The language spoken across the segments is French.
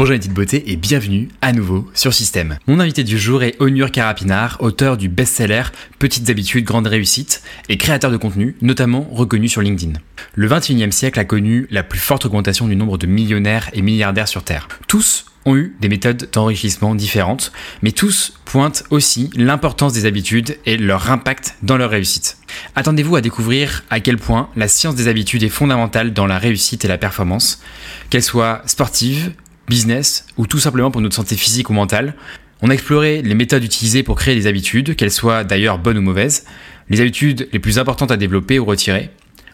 Bonjour les petites beautés et bienvenue à nouveau sur Système. Mon invité du jour est Onur Karapinard, auteur du best-seller Petites habitudes, grandes réussites et créateur de contenu, notamment reconnu sur LinkedIn. Le 21e siècle a connu la plus forte augmentation du nombre de millionnaires et milliardaires sur Terre. Tous ont eu des méthodes d'enrichissement différentes, mais tous pointent aussi l'importance des habitudes et leur impact dans leur réussite. Attendez-vous à découvrir à quel point la science des habitudes est fondamentale dans la réussite et la performance, qu'elle soit sportive, business ou tout simplement pour notre santé physique ou mentale. On a exploré les méthodes utilisées pour créer des habitudes, qu'elles soient d'ailleurs bonnes ou mauvaises, les habitudes les plus importantes à développer ou retirer.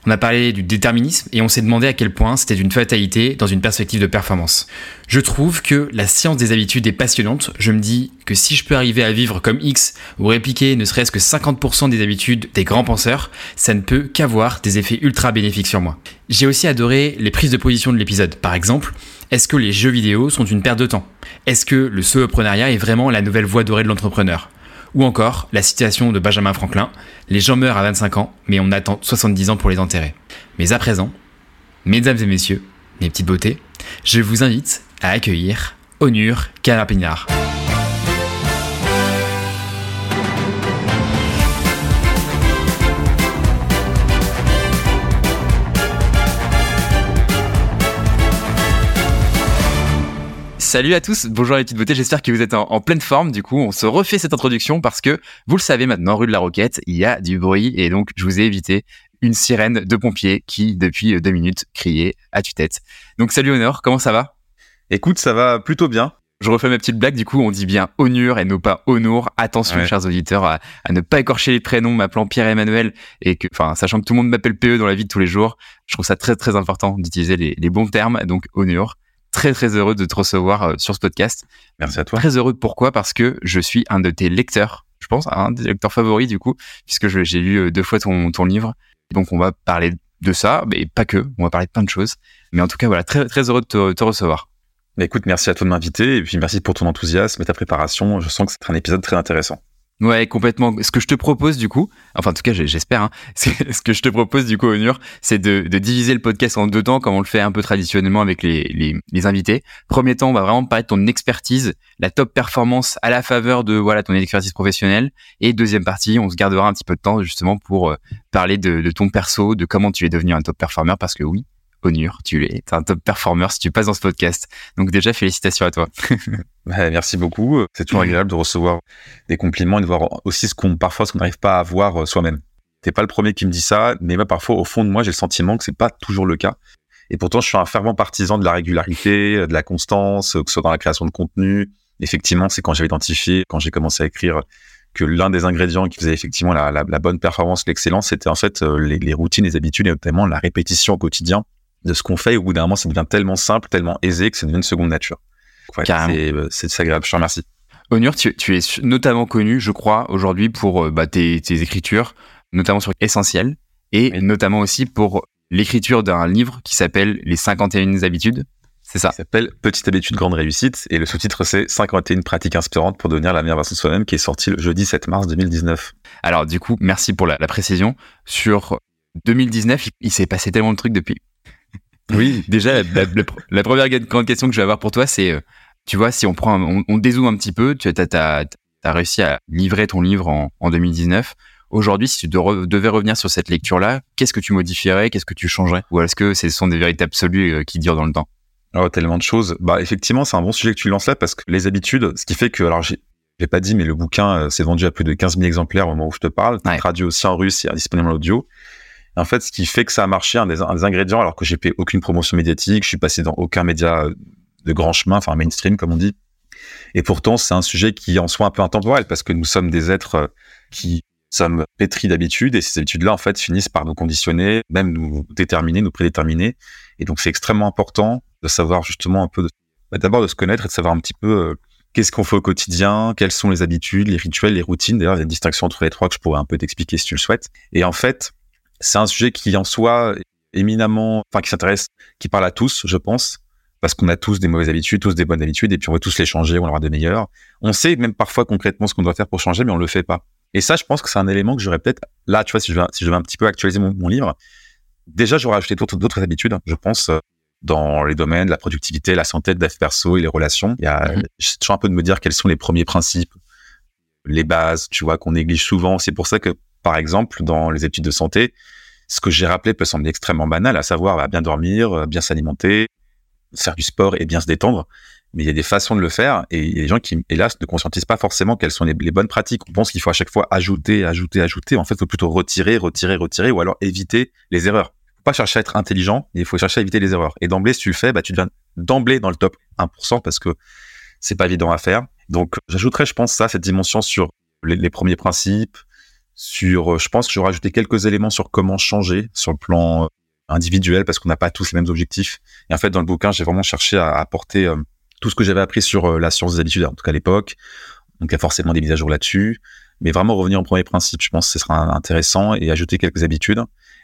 On a parlé du déterminisme et on s'est demandé à quel point c'était une fatalité dans une perspective de performance. Je trouve que la science des habitudes est passionnante. Je me dis que si je peux arriver à vivre comme X ou répliquer ne serait-ce que 50% des habitudes des grands penseurs, ça ne peut qu'avoir des effets ultra bénéfiques sur moi. J'ai aussi adoré les prises de position de l'épisode. Par exemple, est-ce que les jeux vidéo sont une perte de temps? Est-ce que le soloprenariat est vraiment la nouvelle voie dorée de l'entrepreneur? Ou encore, la citation de Benjamin Franklin, les gens meurent à 25 ans, mais on attend 70 ans pour les enterrer. Mais à présent, mesdames et messieurs, mes petites beautés, je vous invite à accueillir Onur Carapignard. Salut à tous, bonjour les petites beautés, j'espère que vous êtes en, pleine forme. Du coup, on se refait cette introduction parce que, vous le savez maintenant, rue de la Roquette, il y a du bruit et donc je vous ai évité une sirène de pompiers qui, depuis deux minutes, criait à tue-tête. Donc salut Honor, comment ça va? Écoute, ça va plutôt bien. Je refais ma petite blague, du coup, on dit bien Onur et non pas Honour. Attention, chers auditeurs, à, ne pas écorcher les prénoms, m'appelant Pierre-Emmanuel, et que, enfin, sachant que tout le monde m'appelle PE dans la vie de tous les jours, je trouve ça très très important d'utiliser les, les, bons termes, donc Onur très très heureux de te recevoir euh, sur ce podcast. Merci à toi. Très heureux pourquoi? Parce que je suis un de tes lecteurs, je pense, un des lecteurs favoris du coup, puisque j'ai lu euh, deux fois ton, ton livre. Donc on va parler de ça, mais pas que, on va parler de plein de choses. Mais en tout cas, voilà, très, très heureux de te, te recevoir. Bah, écoute, merci à toi de m'inviter et puis merci pour ton enthousiasme et ta préparation. Je sens que c'est un épisode très intéressant. Ouais, complètement. Ce que je te propose du coup, enfin en tout cas j'espère, hein, ce que je te propose du coup Onur, c'est de, diviser le podcast en deux temps comme on le fait un peu traditionnellement avec les, invités. Premier temps, on va vraiment parler de ton expertise, la top performance à la faveur de voilà ton expertise professionnelle. Et deuxième partie, on se gardera un petit peu de temps justement pour euh, parler de, de ton perso, de comment tu es devenu un top performer parce que oui, Onur, tu es un top performer si tu passes dans ce podcast. Donc déjà, félicitations à toi. merci beaucoup. C'est toujours agréable de recevoir des compliments et de voir aussi ce qu'on parfois ce qu'on n'arrive pas à voir euh, soi-même. T'es pas le premier qui me dit ça, mais parfois au fond de moi, j'ai le sentiment que c'est pas toujours le cas. Et pourtant, je suis un fervent partisan de la régularité, de la constance, que ce soit dans la création de contenu. Effectivement, c'est quand j'ai identifié, quand j'ai commencé à écrire, que l'un des ingrédients qui faisait effectivement la, bonne performance, l'excellence, c'était en fait euh, les, les, routines, les habitudes et notamment la répétition au quotidien de ce qu'on fait. Au bout d'un moment, ça devient tellement simple, tellement aisé que ça devient une seconde nature. Euh, c'est agréable. Je te remercie. Onur, tu, tu, es notamment connu, je crois, aujourd'hui pour euh, bah, tes, tes, écritures, notamment sur Essentiel, et notamment aussi pour l'écriture d'un livre qui s'appelle Les 51 habitudes. C'est ça. Qui s'appelle Petite habitude, grande réussite. Et le sous-titre, c'est 51 pratiques inspirantes pour devenir la meilleure version de soi-même, qui est sorti le jeudi 7 mars 2019. Alors, du coup, merci pour la, la précision. Sur 2019, il s'est passé tellement de trucs depuis. Oui, déjà, la, première grande question que je vais avoir pour toi, c'est, euh, tu vois, si on prend, on, on dézoome un petit peu, tu as, as, réussi à livrer ton livre en, en 2019. Aujourd'hui, si tu devais revenir sur cette lecture-là, qu'est-ce que tu modifierais, qu'est-ce que tu changerais? Ou est-ce que ce sont des vérités absolues euh, qui durent dans le temps? Oh, tellement de choses. Bah, effectivement, c'est un bon sujet que tu lances là parce que les habitudes, ce qui fait que, alors, j'ai pas dit, mais le bouquin euh, s'est vendu à plus de 15 000 exemplaires au moment où je te parle. Ouais. Traduit aussi en russe et disponible en audio en fait, ce qui fait que ça a marché, un des, ingrédients, alors que j'ai fait aucune promotion médiatique, je suis passé dans aucun média euh, de grand chemin, enfin mainstream comme on dit. Et pourtant, c'est un sujet qui en soi un peu intemporel parce que nous sommes des êtres euh, qui sommes pétris d'habitudes et ces habitudes-là, en fait, finissent par nous conditionner, même nous déterminer, nous prédéterminer. Et donc, c'est extrêmement important de savoir justement un peu, bah, d'abord de se connaître et de savoir un petit peu euh, qu'est-ce qu'on fait au quotidien, quelles sont les habitudes, les rituels, les routines. D'ailleurs, il y a une distinction entre les trois que je pourrais un peu t'expliquer si tu le souhaites. Et en fait, c'est un sujet qui en soi éminemment, enfin qui s'intéresse, qui parle à tous, je pense, parce qu'on a tous des mauvaises habitudes, tous des bonnes habitudes, et puis on veut tous les changer, on va avoir des meilleures. On sait même parfois concrètement ce qu'on doit faire pour changer, mais on le fait pas. Et ça, je pense que c'est un élément que j'aurais peut-être, là, tu vois, si je veux, si je un petit peu actualiser mon, livre, déjà, j'aurais ajouté d'autres, d'autres habitudes, je pense, euh, dans les domaines de la productivité, la santé, de perso et les relations. Il y a, mm toujours un peu de me dire quels sont les premiers principes, les bases, tu vois, qu'on néglige souvent. C'est pour ça que, par exemple, dans les études de santé, ce que j'ai rappelé peut sembler extrêmement banal, à savoir bah, bien dormir, euh, bien s'alimenter, faire du sport et bien se détendre. Mais il y a des façons de le faire et il y a des gens qui, hélas, ne conscientisent pas forcément quelles sont les, bonnes pratiques. On pense qu'il faut à chaque fois ajouter, ajouter, ajouter. En fait, il faut plutôt retirer, retirer, retirer ou alors éviter les erreurs. Il faut pas chercher à être intelligent, il faut chercher à éviter les erreurs. Et d'emblée, si tu le fais, bah, tu deviens d'emblée dans le top 1% parce que c'est pas évident à faire. Donc, j'ajouterais, je pense, ça, cette dimension sur les, les premiers principes, sur, euh, je pense que j'aurais ajouté quelques éléments sur comment changer sur le plan euh, individuel parce qu'on n'a pas tous les mêmes objectifs. Et en fait, dans le bouquin, j'ai vraiment cherché à apporter euh, tout ce que j'avais appris sur la science des habitudes, en tout cas à l'époque. Donc, il y a forcément des mises à jour là-dessus. Mais vraiment revenir au premier principe, je pense que ce sera intéressant et ajouter quelques habitudes.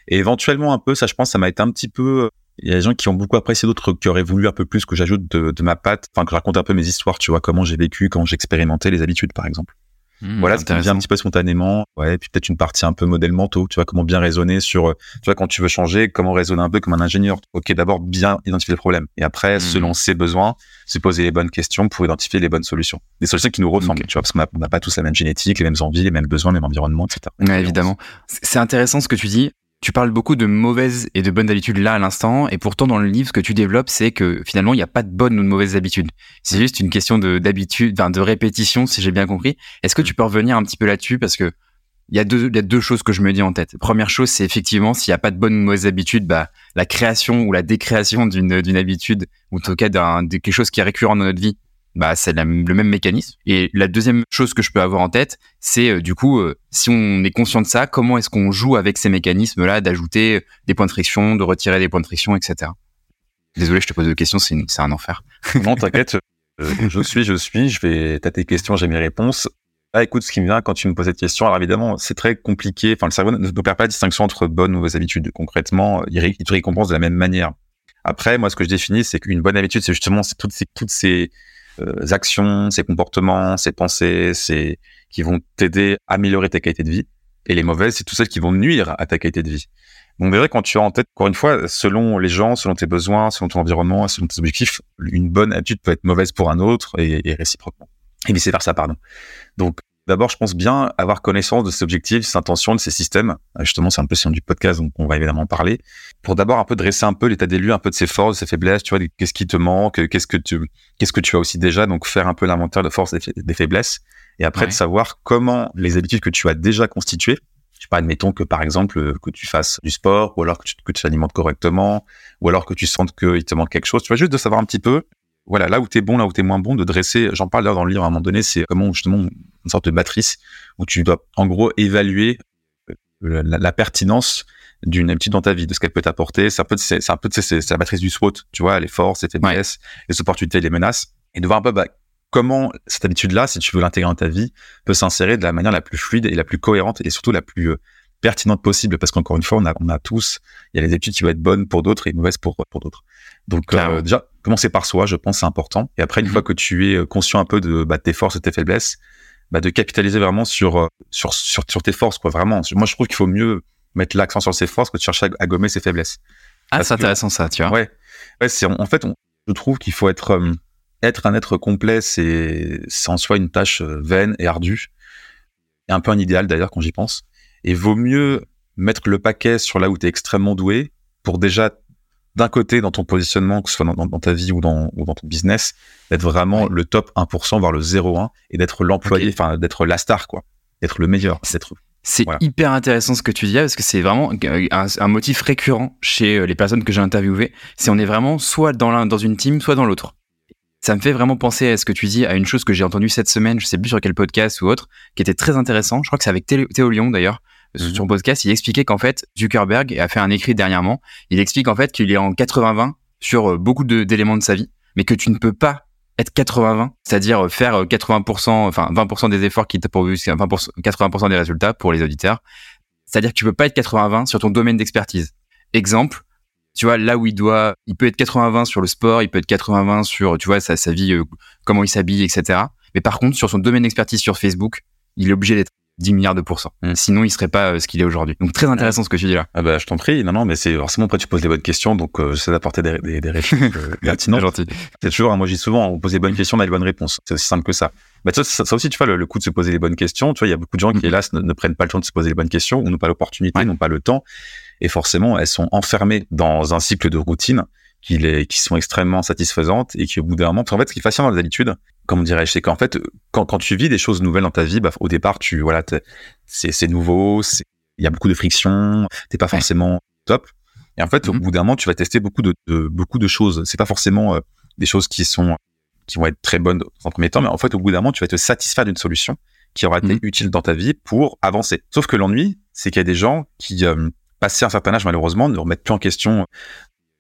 Et éventuellement un peu, ça, je pense, ça m'a été un petit peu. Il y a des gens qui ont beaucoup apprécié, d'autres qui auraient voulu un peu plus que j'ajoute de, ma patte, enfin que je raconte un peu mes histoires, tu vois, comment j'ai vécu, comment j'ai expérimenté les habitudes, par exemple. Mmh, voilà, ce qui vient un petit peu spontanément. Ouais, et puis peut-être une partie un peu modèle mentaux. Tu vois, comment bien raisonner sur, euh, tu vois, quand tu veux changer, comment raisonner un peu comme un ingénieur. Ok, d'abord bien identifier le problème. Et après, mmh. selon ses besoins, se poser les bonnes questions pour identifier les bonnes solutions. Des solutions qui nous ressemblent, tu vois, parce qu'on n'a pas tous la même génétique, les mêmes envies, les mêmes besoins, les mêmes environnements, etc. Ouais, évidemment. C'est intéressant ce que tu dis tu parles beaucoup de mauvaises et de bonnes habitudes là à l'instant, et pourtant dans le livre, ce que tu développes, c'est que finalement, il n'y a pas de bonnes ou de mauvaises habitudes. C'est juste une question de d'habitude, de répétition, si j'ai bien compris. Est-ce que tu peux revenir un petit peu là-dessus? Parce que il y a deux, il y a deux choses que je me dis en tête. Première chose, c'est effectivement s'il n'y a pas de bonnes ou mauvaises habitudes, bah la création ou la décréation d'une habitude ou en tout cas d'un de quelque chose qui est récurrent dans notre vie, bah c'est le même mécanisme. Et la deuxième chose que je peux avoir en tête, c'est euh, du coup, euh, si on est conscient de ça, comment est-ce qu'on joue avec ces mécanismes-là, d'ajouter des points de friction, de retirer des points de friction, etc. Désolé, je te pose deux questions, c'est un enfer. non, t'inquiète, euh, je suis, je suis, je vais, t'as tes questions, j'ai mes réponses. Ah, écoute, ce qui me vient quand tu me poses cette question, alors évidemment, c'est très compliqué. Enfin, le cerveau ne opère pas la distinction entre bonnes ou mauvaises habitudes. Concrètement, il, il te récompense de la même manière. Après, moi, ce que je définis, c'est qu'une bonne habitude, c'est justement toutes ces, toutes ces, euh, actions, ces comportements, ces pensées, c'est qui vont t'aider à améliorer ta qualité de vie. Et les mauvaises, c'est tout celles qui vont nuire à ta qualité de vie. Donc, vrai, quand tu as en tête, encore une fois, selon les gens, selon tes besoins, selon ton environnement, selon tes objectifs, une bonne habitude peut être mauvaise pour un autre et, et réciproquement. Et vice versa, pardon. Donc, D'abord, je pense bien avoir connaissance de ses objectifs, de ses intentions, de ses systèmes. Euh, justement, c'est un peu si du podcast, donc on va évidemment parler. Pour d'abord un peu dresser un peu l'état des lieux, un peu de ses forces, de ses faiblesses, tu vois, qu'est-ce qui te manque, qu'est-ce que tu, qu'est-ce que tu as aussi déjà, donc faire un peu l'inventaire de forces et des faiblesses. Et après, de savoir comment les habitudes que tu as déjà constituées, tu pas admettons que par exemple euh, que tu fasses du sport ou alors que tu que tu t'alimentes correctement ou alors que tu sentes qu'il te manque quelque chose tu vois juste de savoir un petit peu voilà, là où tu es bon, là où tu es moins bon, de dresser, j'en parle là dans le livre à un moment donné, c'est comment justement une sorte de matrice où tu dois en gros évaluer euh, la, pertinence d'une habitude dans ta vie, de ce qu'elle peut t'apporter. C'est un peu, c'est un peu, c'est la matrice du SWOT, tu vois, les forces, les faiblesses, les opportunités, les menaces, et de voir un peu bah, comment cette habitude-là, si tu veux l'intégrer dans ta vie, peut s'insérer de la manière la plus fluide et la plus cohérente et surtout la plus euh, pertinente possible parce qu'encore une fois, on a, on a tous, il y a les habitudes qui vont être bonnes pour d'autres et mauvaises pour, pour d'autres. Donc, euh, déjà, commencer par soi, je pense, c'est important. Et après, une mhm. fois que tu es euh, conscient un peu de, bah, tes forces et tes faiblesses, bah, de capitaliser vraiment sur, euh, sur, sur, sur tes forces, quoi, vraiment. Moi, je trouve qu'il faut mieux mettre l'accent sur ses forces que de chercher à, gommer ses faiblesses. Ah, c'est intéressant ça, tu vois. Ouais. Ouais, c'est, en fait, je trouve qu'il faut être, être un être complet, c'est en soi une tâche vaine et ardue. Et un peu un idéal d'ailleurs quand j'y pense. Et vaut mieux mettre le paquet sur là où tu es extrêmement doué pour déjà d'un côté dans ton positionnement, que ce soit dans, ta vie ou dans, ou dans ton business, d'être vraiment le top 1%, voire le 0,1 et d'être l'employé, enfin d'être la star, quoi. D'être le meilleur. C'est hyper intéressant ce que tu dis parce que c'est vraiment un, un, motif récurrent chez euh, les personnes que j'ai interviewées. C'est on est vraiment soit dans, dans une team, soit dans l'autre. Ça me fait vraiment penser à ce que tu dis, à une chose que j'ai entendue cette semaine, je sais plus sur quel podcast ou autre, qui était très intéressant. Je crois que c'est avec Théo Lyon d'ailleurs. Sur le podcast, il expliquait qu'en fait, Zuckerberg a fait un écrit dernièrement. Il explique en fait qu'il est en 80-20 sur euh, beaucoup d'éléments de, sa vie, mais que tu ne peux pas être 80-20, c'est-à-dire euh, faire 80%, euh, enfin 20% des efforts qui t'a pourvu 80% des résultats pour les auditeurs. C'est-à-dire que tu peux pas être 80-20 sur ton domaine d'expertise. Exemple, tu vois, là où il doit, il peut être 80-20 sur le sport, il peut être 80-20 sur, tu vois, sa, vie, comment il s'habille, etc. Mais par contre, sur son domaine d'expertise sur Facebook, il est obligé d'être 10 milliards de pourcents. Mm. Sinon, il serait pas euh, ce qu'il est aujourd'hui. Donc très intéressant ce que tu dis là. Ah bah je t'en prie. Non non, mais c'est forcément après tu poses les bonnes questions, donc euh, j'essaie d'apporter des, des, des réponses euh, pertinentes. C'est toujours, hein, moi je dis souvent, on pose les bonnes questions, on a les bonnes réponses. C'est aussi simple que ça. Bah ça, ça, aussi, tu vois, le, coup de se poser les bonnes questions. Tu vois, il y a beaucoup de gens qui mm. hélas ne, prennent pas le temps de se poser les bonnes questions, ou n'ont pas l'opportunité, n'ont pas le temps, et forcément elles sont enfermées dans un cycle de routine qui, les, qui sont extrêmement satisfaisantes et qui au bout d'un moment, en fait, ce qui est fascinant dans les habitudes, comment dirais-je, c'est qu'en fait, quand, quand tu vis des choses nouvelles dans ta vie, bah, au départ, tu voilà, c'est nouveau, il y a beaucoup de friction, t'es pas forcément top. Et en fait, au mm-hmm. bout d'un moment, tu vas tester beaucoup de, de beaucoup de choses. C'est pas forcément euh, des choses qui sont qui vont être très bonnes dans un premier temps, mais en fait, au bout d'un moment, tu vas te satisfaire d'une solution qui aura été mm-hmm. utile dans ta vie pour avancer. Sauf que l'ennui, c'est qu'il y a des gens qui, euh, passé un certain âge, malheureusement, ne remettent plus en question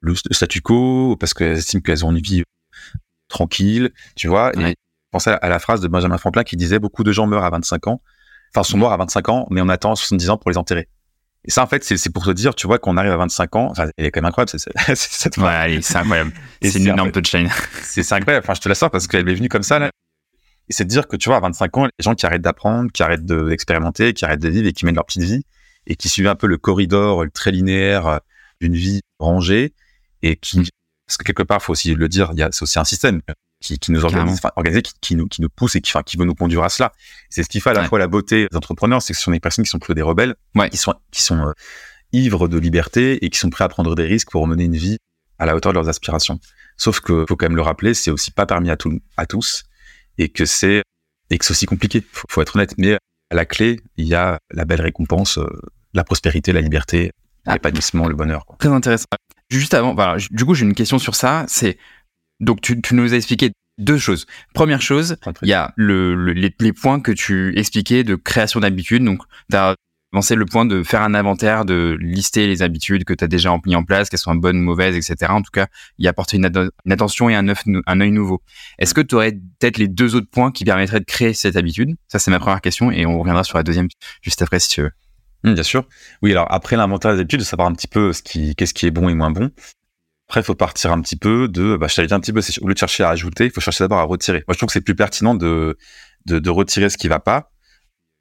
le statu quo parce qu'elles estiment qu'elles ont une vie tranquille, tu vois. Et pensais à la phrase de Benjamin Franklin qui disait beaucoup de gens meurent à 25 ans, enfin sont morts à 25 ans, mais on attend 70 ans pour les enterrer. Et ça, en fait, c'est pour te dire, tu vois, qu'on arrive à 25 ans, enfin, elle est quand même incroyable, c'est cette Ouais, c'est incroyable. c'est une énorme touchline. C'est incroyable. Enfin, je te la sors parce qu'elle est venue comme ça, là. Et c'est de dire que, tu vois, à 25 ans, les gens qui arrêtent d'apprendre, qui arrêtent d'expérimenter, qui arrêtent de vivre et qui mènent leur petite vie et qui suivent un peu le corridor très linéaire euh, d'une vie rangée et qui, parce que quelque part, faut aussi le dire, il c'est aussi un système qui, qui nous organise, enfin, organisé, qui, qui, nous, qui nous pousse et qui, enfin, qui veut nous conduire à cela. C'est ce qui fait à la fois la beauté des entrepreneurs, c'est que ce sont des personnes qui sont plutôt des rebelles, ouais. qui sont, qui sont euh, ivres de liberté et qui sont prêts à prendre des risques pour mener une vie à la hauteur de leurs aspirations. Sauf que, faut quand même le rappeler, c'est aussi pas permis à, tout, à tous et que c'est, et que c'est aussi compliqué. Faut, faut être honnête. Mais à la clé, il y a la belle récompense, euh, la prospérité, la liberté, ah. l'épanouissement, le bonheur. Très intéressant. Juste avant, voilà, du coup, j'ai une question sur ça. C'est donc tu, tu, nous as expliqué deux choses. Première chose, il y a le, les, points que tu expliquais de création d'habitudes. Donc, tu as avancé le point de faire un inventaire, de lister les habitudes que tu as déjà mis en place, qu'elles soient bonnes, mauvaises, etc. En tout cas, y apporter une, une attention et un, œuf, un œil nouveau. Est-ce que tu aurais peut-être les deux autres points qui permettraient de créer cette habitude? Ça, c'est ma première question et on reviendra sur la deuxième juste après si tu veux. Mmh, bien sûr. Oui, alors après l'inventaire des habitudes, de savoir un petit peu ce qui, qu'est-ce qui est bon et moins bon. Après, il faut partir un petit peu de, bah, je t'avais dit un petit peu, au lieu de chercher à ajouter, il faut chercher d'abord à retirer. Moi, je trouve que c'est plus pertinent de, de, retirer ce qui va pas,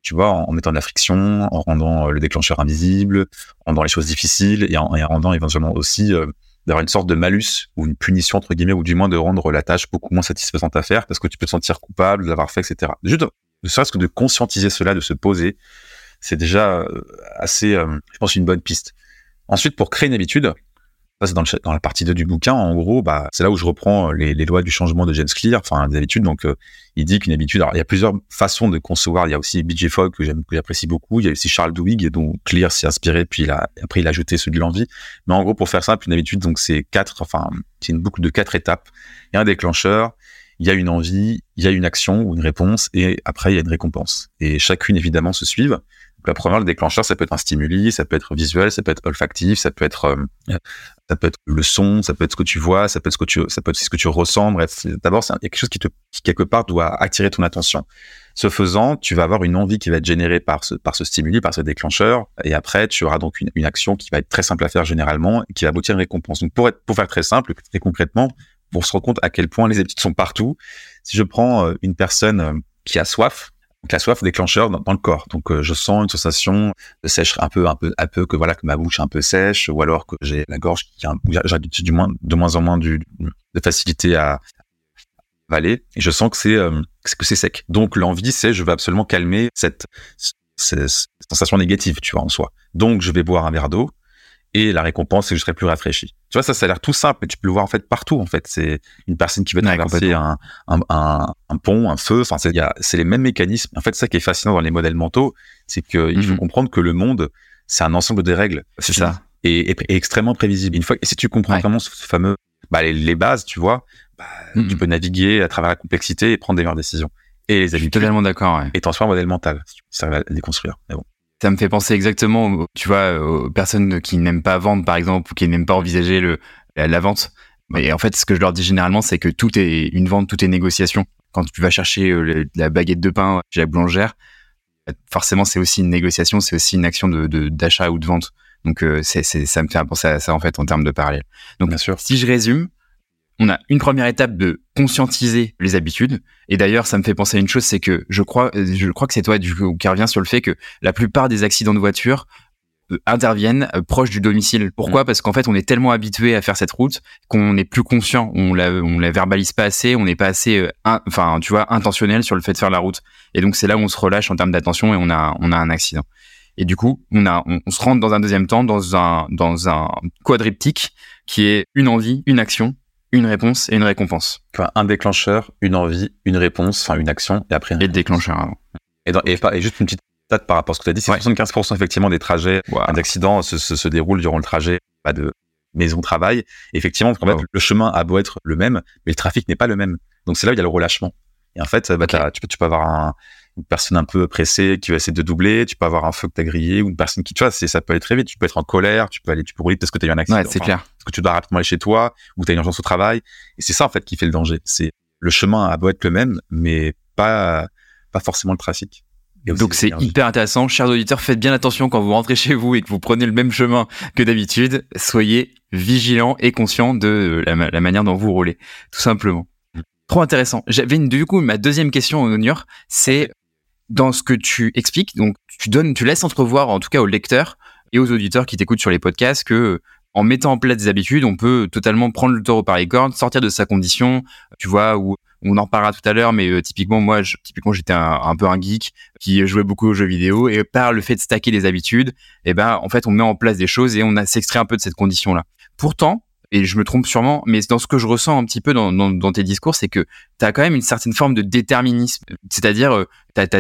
tu vois, en, mettant de la friction, en rendant euh, le déclencheur invisible, en rendant les choses difficiles et en, rendant éventuellement aussi euh, d'avoir une sorte de malus ou une punition entre guillemets ou du moins de rendre la tâche beaucoup moins satisfaisante à faire parce que tu peux te sentir coupable de l'avoir fait, etc. Juste, ne serait-ce que de conscientiser cela, de se poser, c'est déjà euh, assez, je pense, une bonne piste. Ensuite, pour créer une habitude, c'est dans, la partie 2 du bouquin. En gros, bah, c'est là où je reprends euh, les, lois du changement de James Clear, enfin des habitudes. Donc, euh, il dit qu'une habitude, alors il y a plusieurs façons de concevoir. Il y a aussi B.J. Fogg que j'apprécie beaucoup. Il y a aussi Charles Duhigg dont Clear s'est inspiré, puis il a, après il a ajouté celui de l'envie. Mais en gros, pour faire simple, une habitude, donc c'est quatre, enfin c'est une boucle de quatre étapes. Il y a un déclencheur, il y a une envie, il y a une action ou une réponse, et après il y a une récompense. Et chacune évidemment se suivent la première, le déclencheur, ça peut être un stimuli, ça peut être visuel, ça peut être olfactif, ça peut être, euh, ça peut être le son, ça peut être ce que tu vois, ça peut être ce que tu, ça peut être ce que tu ressens. Bref, d'abord, a quelque chose qui te, qui quelque part doit attirer ton attention. Ce faisant, tu vas avoir une envie qui va être générée par ce, par ce stimuli, par ce déclencheur, et après, tu auras donc une, une action qui va être très simple à faire généralement, et qui va aboutir à une récompense. Donc, pour être, pour faire très simple, très concrètement, pour se rendre compte à quel point les habitudes sont partout. Si je prends euh, une personne euh, qui a soif, donc la soif déclencheur dans, dans le corps. Donc euh, je sens une sensation de sèche un peu, un peu, un peu que voilà que ma bouche est un peu sèche, ou alors que j'ai la gorge qui j'ai du moins de moins en moins du, de facilité à avaler. Et je sens que c'est euh, que c'est sec. Donc l'envie, c'est je veux absolument calmer cette, cette sensation négative, tu vois, en soi. Donc je vais boire un verre d'eau et la récompense, c'est que je serai plus rafraîchi. Tu vois, ça, ça a l'air tout simple, mais tu peux le voir en fait partout. En fait, c'est une personne qui veut traverser un, un, un, un, pont, un feu. Enfin, c'est les mêmes mécanismes. En fait, ça qui est fascinant dans les modèles mentaux, c'est qu'il faut mhm. comprendre que le monde, c'est un ensemble de règles. C'est ça. Et, et, extrêmement prévisible. Une fois, et si tu comprends vraiment ce fameux, bah, les, bases, tu vois, bah, mhm. tu peux naviguer à travers la complexité et prendre des meilleures décisions. Et les habitudes. totalement d'accord. Ouais. Et transformer un modèle mental. Ça va les construire. Mais bon. Ça me fait penser exactement, tu vois, aux personnes qui n'aiment pas vendre, par exemple, ou qui n'aiment pas envisager le, la, vente. Et en fait, ce que je leur dis généralement, c'est que tout est une vente, tout est négociation. Quand tu vas chercher euh, la baguette de pain chez la boulangère, forcément, c'est aussi une négociation, c'est aussi une action de d'achat ou de vente. Donc, euh, c'est, ça me fait penser à ça en fait en termes de parallèle. Donc, Bien sûr. si je résume, on a une première étape de conscientiser les habitudes. Et d'ailleurs, ça me fait penser à une chose, c'est que je crois, je crois que c'est toi du qui revient sur le fait que la plupart des accidents de voiture euh, interviennent euh, proche du domicile. Pourquoi? Mm. Parce qu'en fait, on est tellement habitué à faire cette route qu'on n'est plus conscient. On la, on la verbalise pas assez. On n'est pas assez, euh, enfin, tu vois, intentionnel sur le fait de faire la route. Et donc, c'est là où on se relâche en termes d'attention et on a, on a un accident. Et du coup, on a, on, on, se rentre dans un deuxième temps dans un, dans un quadriptyque qui est une envie, une action une réponse et une récompense. Enfin, un déclencheur, une envie, une réponse, enfin une action, et après. Et le déclencheur avant. Et, et, et, juste une petite date par rapport à ce que tu as dit, c'est 75% effectivement des trajets, des accidents se, se, se, déroulent durant le trajet pas de maison-travail. Effectivement, en fait, le chemin a beau être le même, mais le trafic n'est pas le même. Donc c'est là où il y a le relâchement. Et en fait, bah, tu, peux, tu peux avoir un, une personne un peu pressée qui va essayer de doubler, tu peux avoir un feu que t'as grillé ou une personne qui, tu vois, c'est, ça peut aller très vite. Tu peux être en colère, tu peux aller, tu peux rouler parce que t'as eu un accident. Ouais, c'est clair. Parce que tu dois rapidement aller chez toi ou t'as une urgence au travail. Et c'est ça, en fait, qui fait le danger. C'est le chemin a beau être le même, mais pas, pas forcément le trafic. Donc c'est hyper intéressant. Chers auditeurs, faites bien attention quand vous rentrez chez vous et que vous prenez le même chemin que d'habitude. Soyez vigilants et conscients de la, la manière dont vous roulez, tout simplement. Trop intéressant. J'avais du coup ma deuxième question, Onur, c'est dans ce que tu expliques, donc tu donnes, tu laisses entrevoir, en tout cas aux lecteurs et aux auditeurs qui t'écoutent sur les podcasts, que en mettant en place des habitudes, on peut totalement prendre le taureau par les cornes, sortir de sa condition, tu vois, ou on en reparlera tout à l'heure, mais euh, typiquement moi, je, typiquement j'étais un, peu un geek qui jouait beaucoup aux jeux vidéo et par le fait de stacker les habitudes, eh ben en fait on met en place des choses et on s'extrait un peu de cette condition là. Pourtant, et je me trompe sûrement, mais dans ce que je ressens un petit peu dans, dans, dans tes discours, c'est que tu as quand même une certaine forme de déterminisme. C'est-à-dire, euh,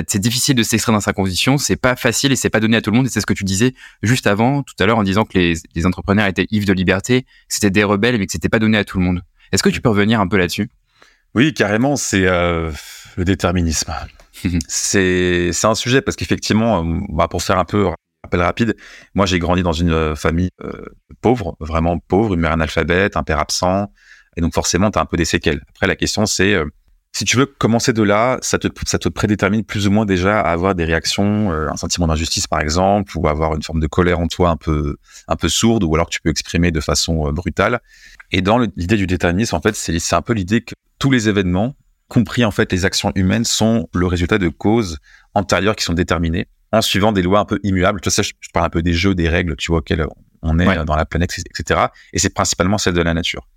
c'est difficile de s'extraire dans sa condition, c'est pas facile et c'est pas donné à tout le monde. Et c'est ce que tu disais juste avant, tout à l'heure, en disant que les, les entrepreneurs étaient ivres de liberté, que c'était des rebelles, mais que c'était pas donné à tout le monde. Est-ce que tu peux revenir un peu là-dessus? Oui, carrément, c'est euh, le déterminisme. c'est un sujet parce qu'effectivement, euh, bah, pour faire un peu rappel rapide, moi j'ai grandi dans une euh, famille euh, pauvre, vraiment pauvre, une mère analphabète, un père absent, et donc forcément tu as un peu des séquelles. Après la question c'est euh, si tu veux commencer de là, ça te, ça te prédétermine plus ou moins déjà à avoir des réactions, un sentiment d'injustice par exemple, ou avoir une forme de colère en toi un peu, un peu sourde, ou alors que tu peux exprimer de façon brutale. Et dans l'idée du déterminisme, en fait, c'est un peu l'idée que tous les événements, compris en fait les actions humaines, sont le résultat de causes antérieures qui sont déterminées en suivant des lois un peu immuables. Tu sais, je, parle un peu des jeux, des règles, tu vois, auxquelles on est dans la planète, etc. Et c'est principalement celle de la nature.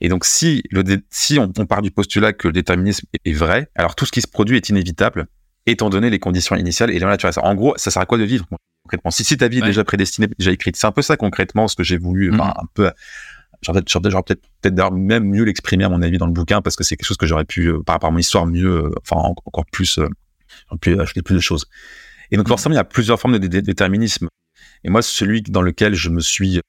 Et donc, si, le si on, part du postulat que le déterminisme est, vrai, alors tout ce qui se produit est inévitable, étant donné les conditions initiales et la nature. En gros, ça sert à quoi de vivre concrètement? Si, si ta vie est déjà prédestinée, déjà écrite, c'est un peu ça concrètement ce que j'ai voulu, mm. un peu. J'aurais peut-être peut peut même mieux l'exprimer à mon avis dans le bouquin parce que c'est quelque chose que j'aurais pu, euh, par rapport à mon histoire, mieux, euh, enfin encore plus, euh, pu acheter plus de choses. Et donc forcément, il y a plusieurs formes de déterminisme. Et moi, celui dans lequel je me suis,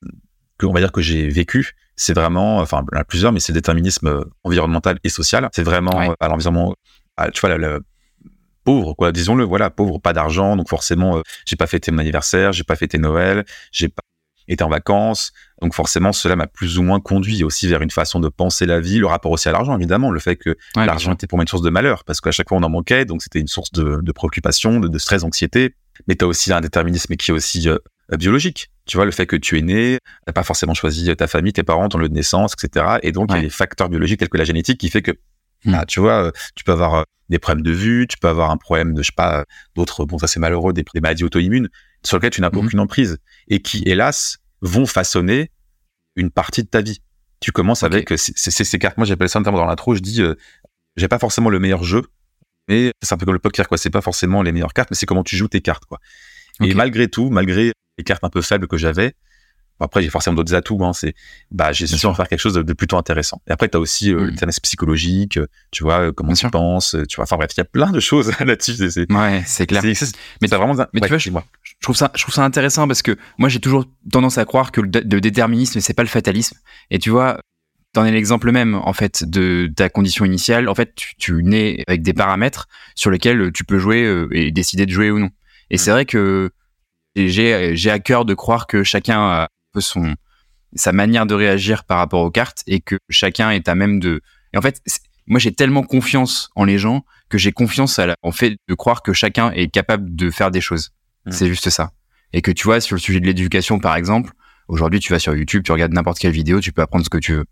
que on va dire que j'ai vécu, c'est vraiment, enfin, il y en a plusieurs, mais c'est le déterminisme euh, environnemental et social. C'est vraiment à euh, l'environnement, tu vois, le, pauvre, quoi, disons-le, voilà, pauvre, pas d'argent, donc forcément, euh, j'ai pas fêté mon anniversaire, j'ai pas fêté Noël, j'ai pas été en vacances. Donc forcément, cela m'a plus ou moins conduit aussi vers une façon de penser la vie, le rapport aussi à l'argent, évidemment, le fait que l'argent était pour moi une source de malheur, parce qu'à chaque fois on en manquait, donc c'était une source de, préoccupation, de, stress, d'anxiété. Mais tu as aussi un déterminisme qui est aussi euh, biologique. Tu vois, le fait que tu es né, t'as pas forcément choisi ta famille, tes parents, ton lieu de naissance, etc. Et donc, il y a des facteurs biologiques tels que la génétique qui fait que, hmm. bah, tu vois, euh, tu peux avoir euh, des problèmes de vue, tu peux avoir un problème de, je sais pas, d'autres, bon, ça c'est malheureux, des, maladies auto-immunes sur lesquelles tu n'as hmm. aucune emprise et qui, hélas, vont façonner une partie de ta vie. Tu commences avec ces cartes. Moi, j'appelle ça en termes dans l'intro. Je dis, euh, j'ai pas forcément le meilleur jeu, mais c'est un peu comme le poker, quoi. C'est pas forcément les meilleures cartes, mais c'est comment tu joues tes cartes, quoi. Et malgré tout, malgré les cartes un peu faibles que j'avais, après, j'ai forcément d'autres atouts. Hein, c'est, bah, j'ai faire quelque chose de, plutôt intéressant. Et après, tu as aussi euh, mmh. psychologique, euh, tu vois, euh, comment tu penses, tu vois. Enfin bref, il y a plein de choses là-dessus. ouais, c'est clair. mais t'as vraiment. Mais tu vois, je, je, trouve ça, je trouve ça intéressant parce que moi, j'ai toujours tendance à croire que le, le déterminisme, c'est pas le fatalisme. Et tu vois, T'en es l'exemple même en fait de ta condition initiale. En fait, tu, tu nais avec des paramètres sur lesquels tu peux jouer euh, et décider de jouer ou non. Et mmh. c'est vrai que j'ai j'ai à cœur de croire que chacun a peu son sa manière de réagir par rapport aux cartes et que chacun est à même de. Et en fait, moi j'ai tellement confiance en les gens que j'ai confiance à en fait de croire que chacun est capable de faire des choses. Mmh. C'est juste ça. Et que tu vois sur le sujet de l'éducation par exemple, aujourd'hui tu vas sur YouTube, tu regardes n'importe quelle vidéo, tu peux apprendre ce que tu veux.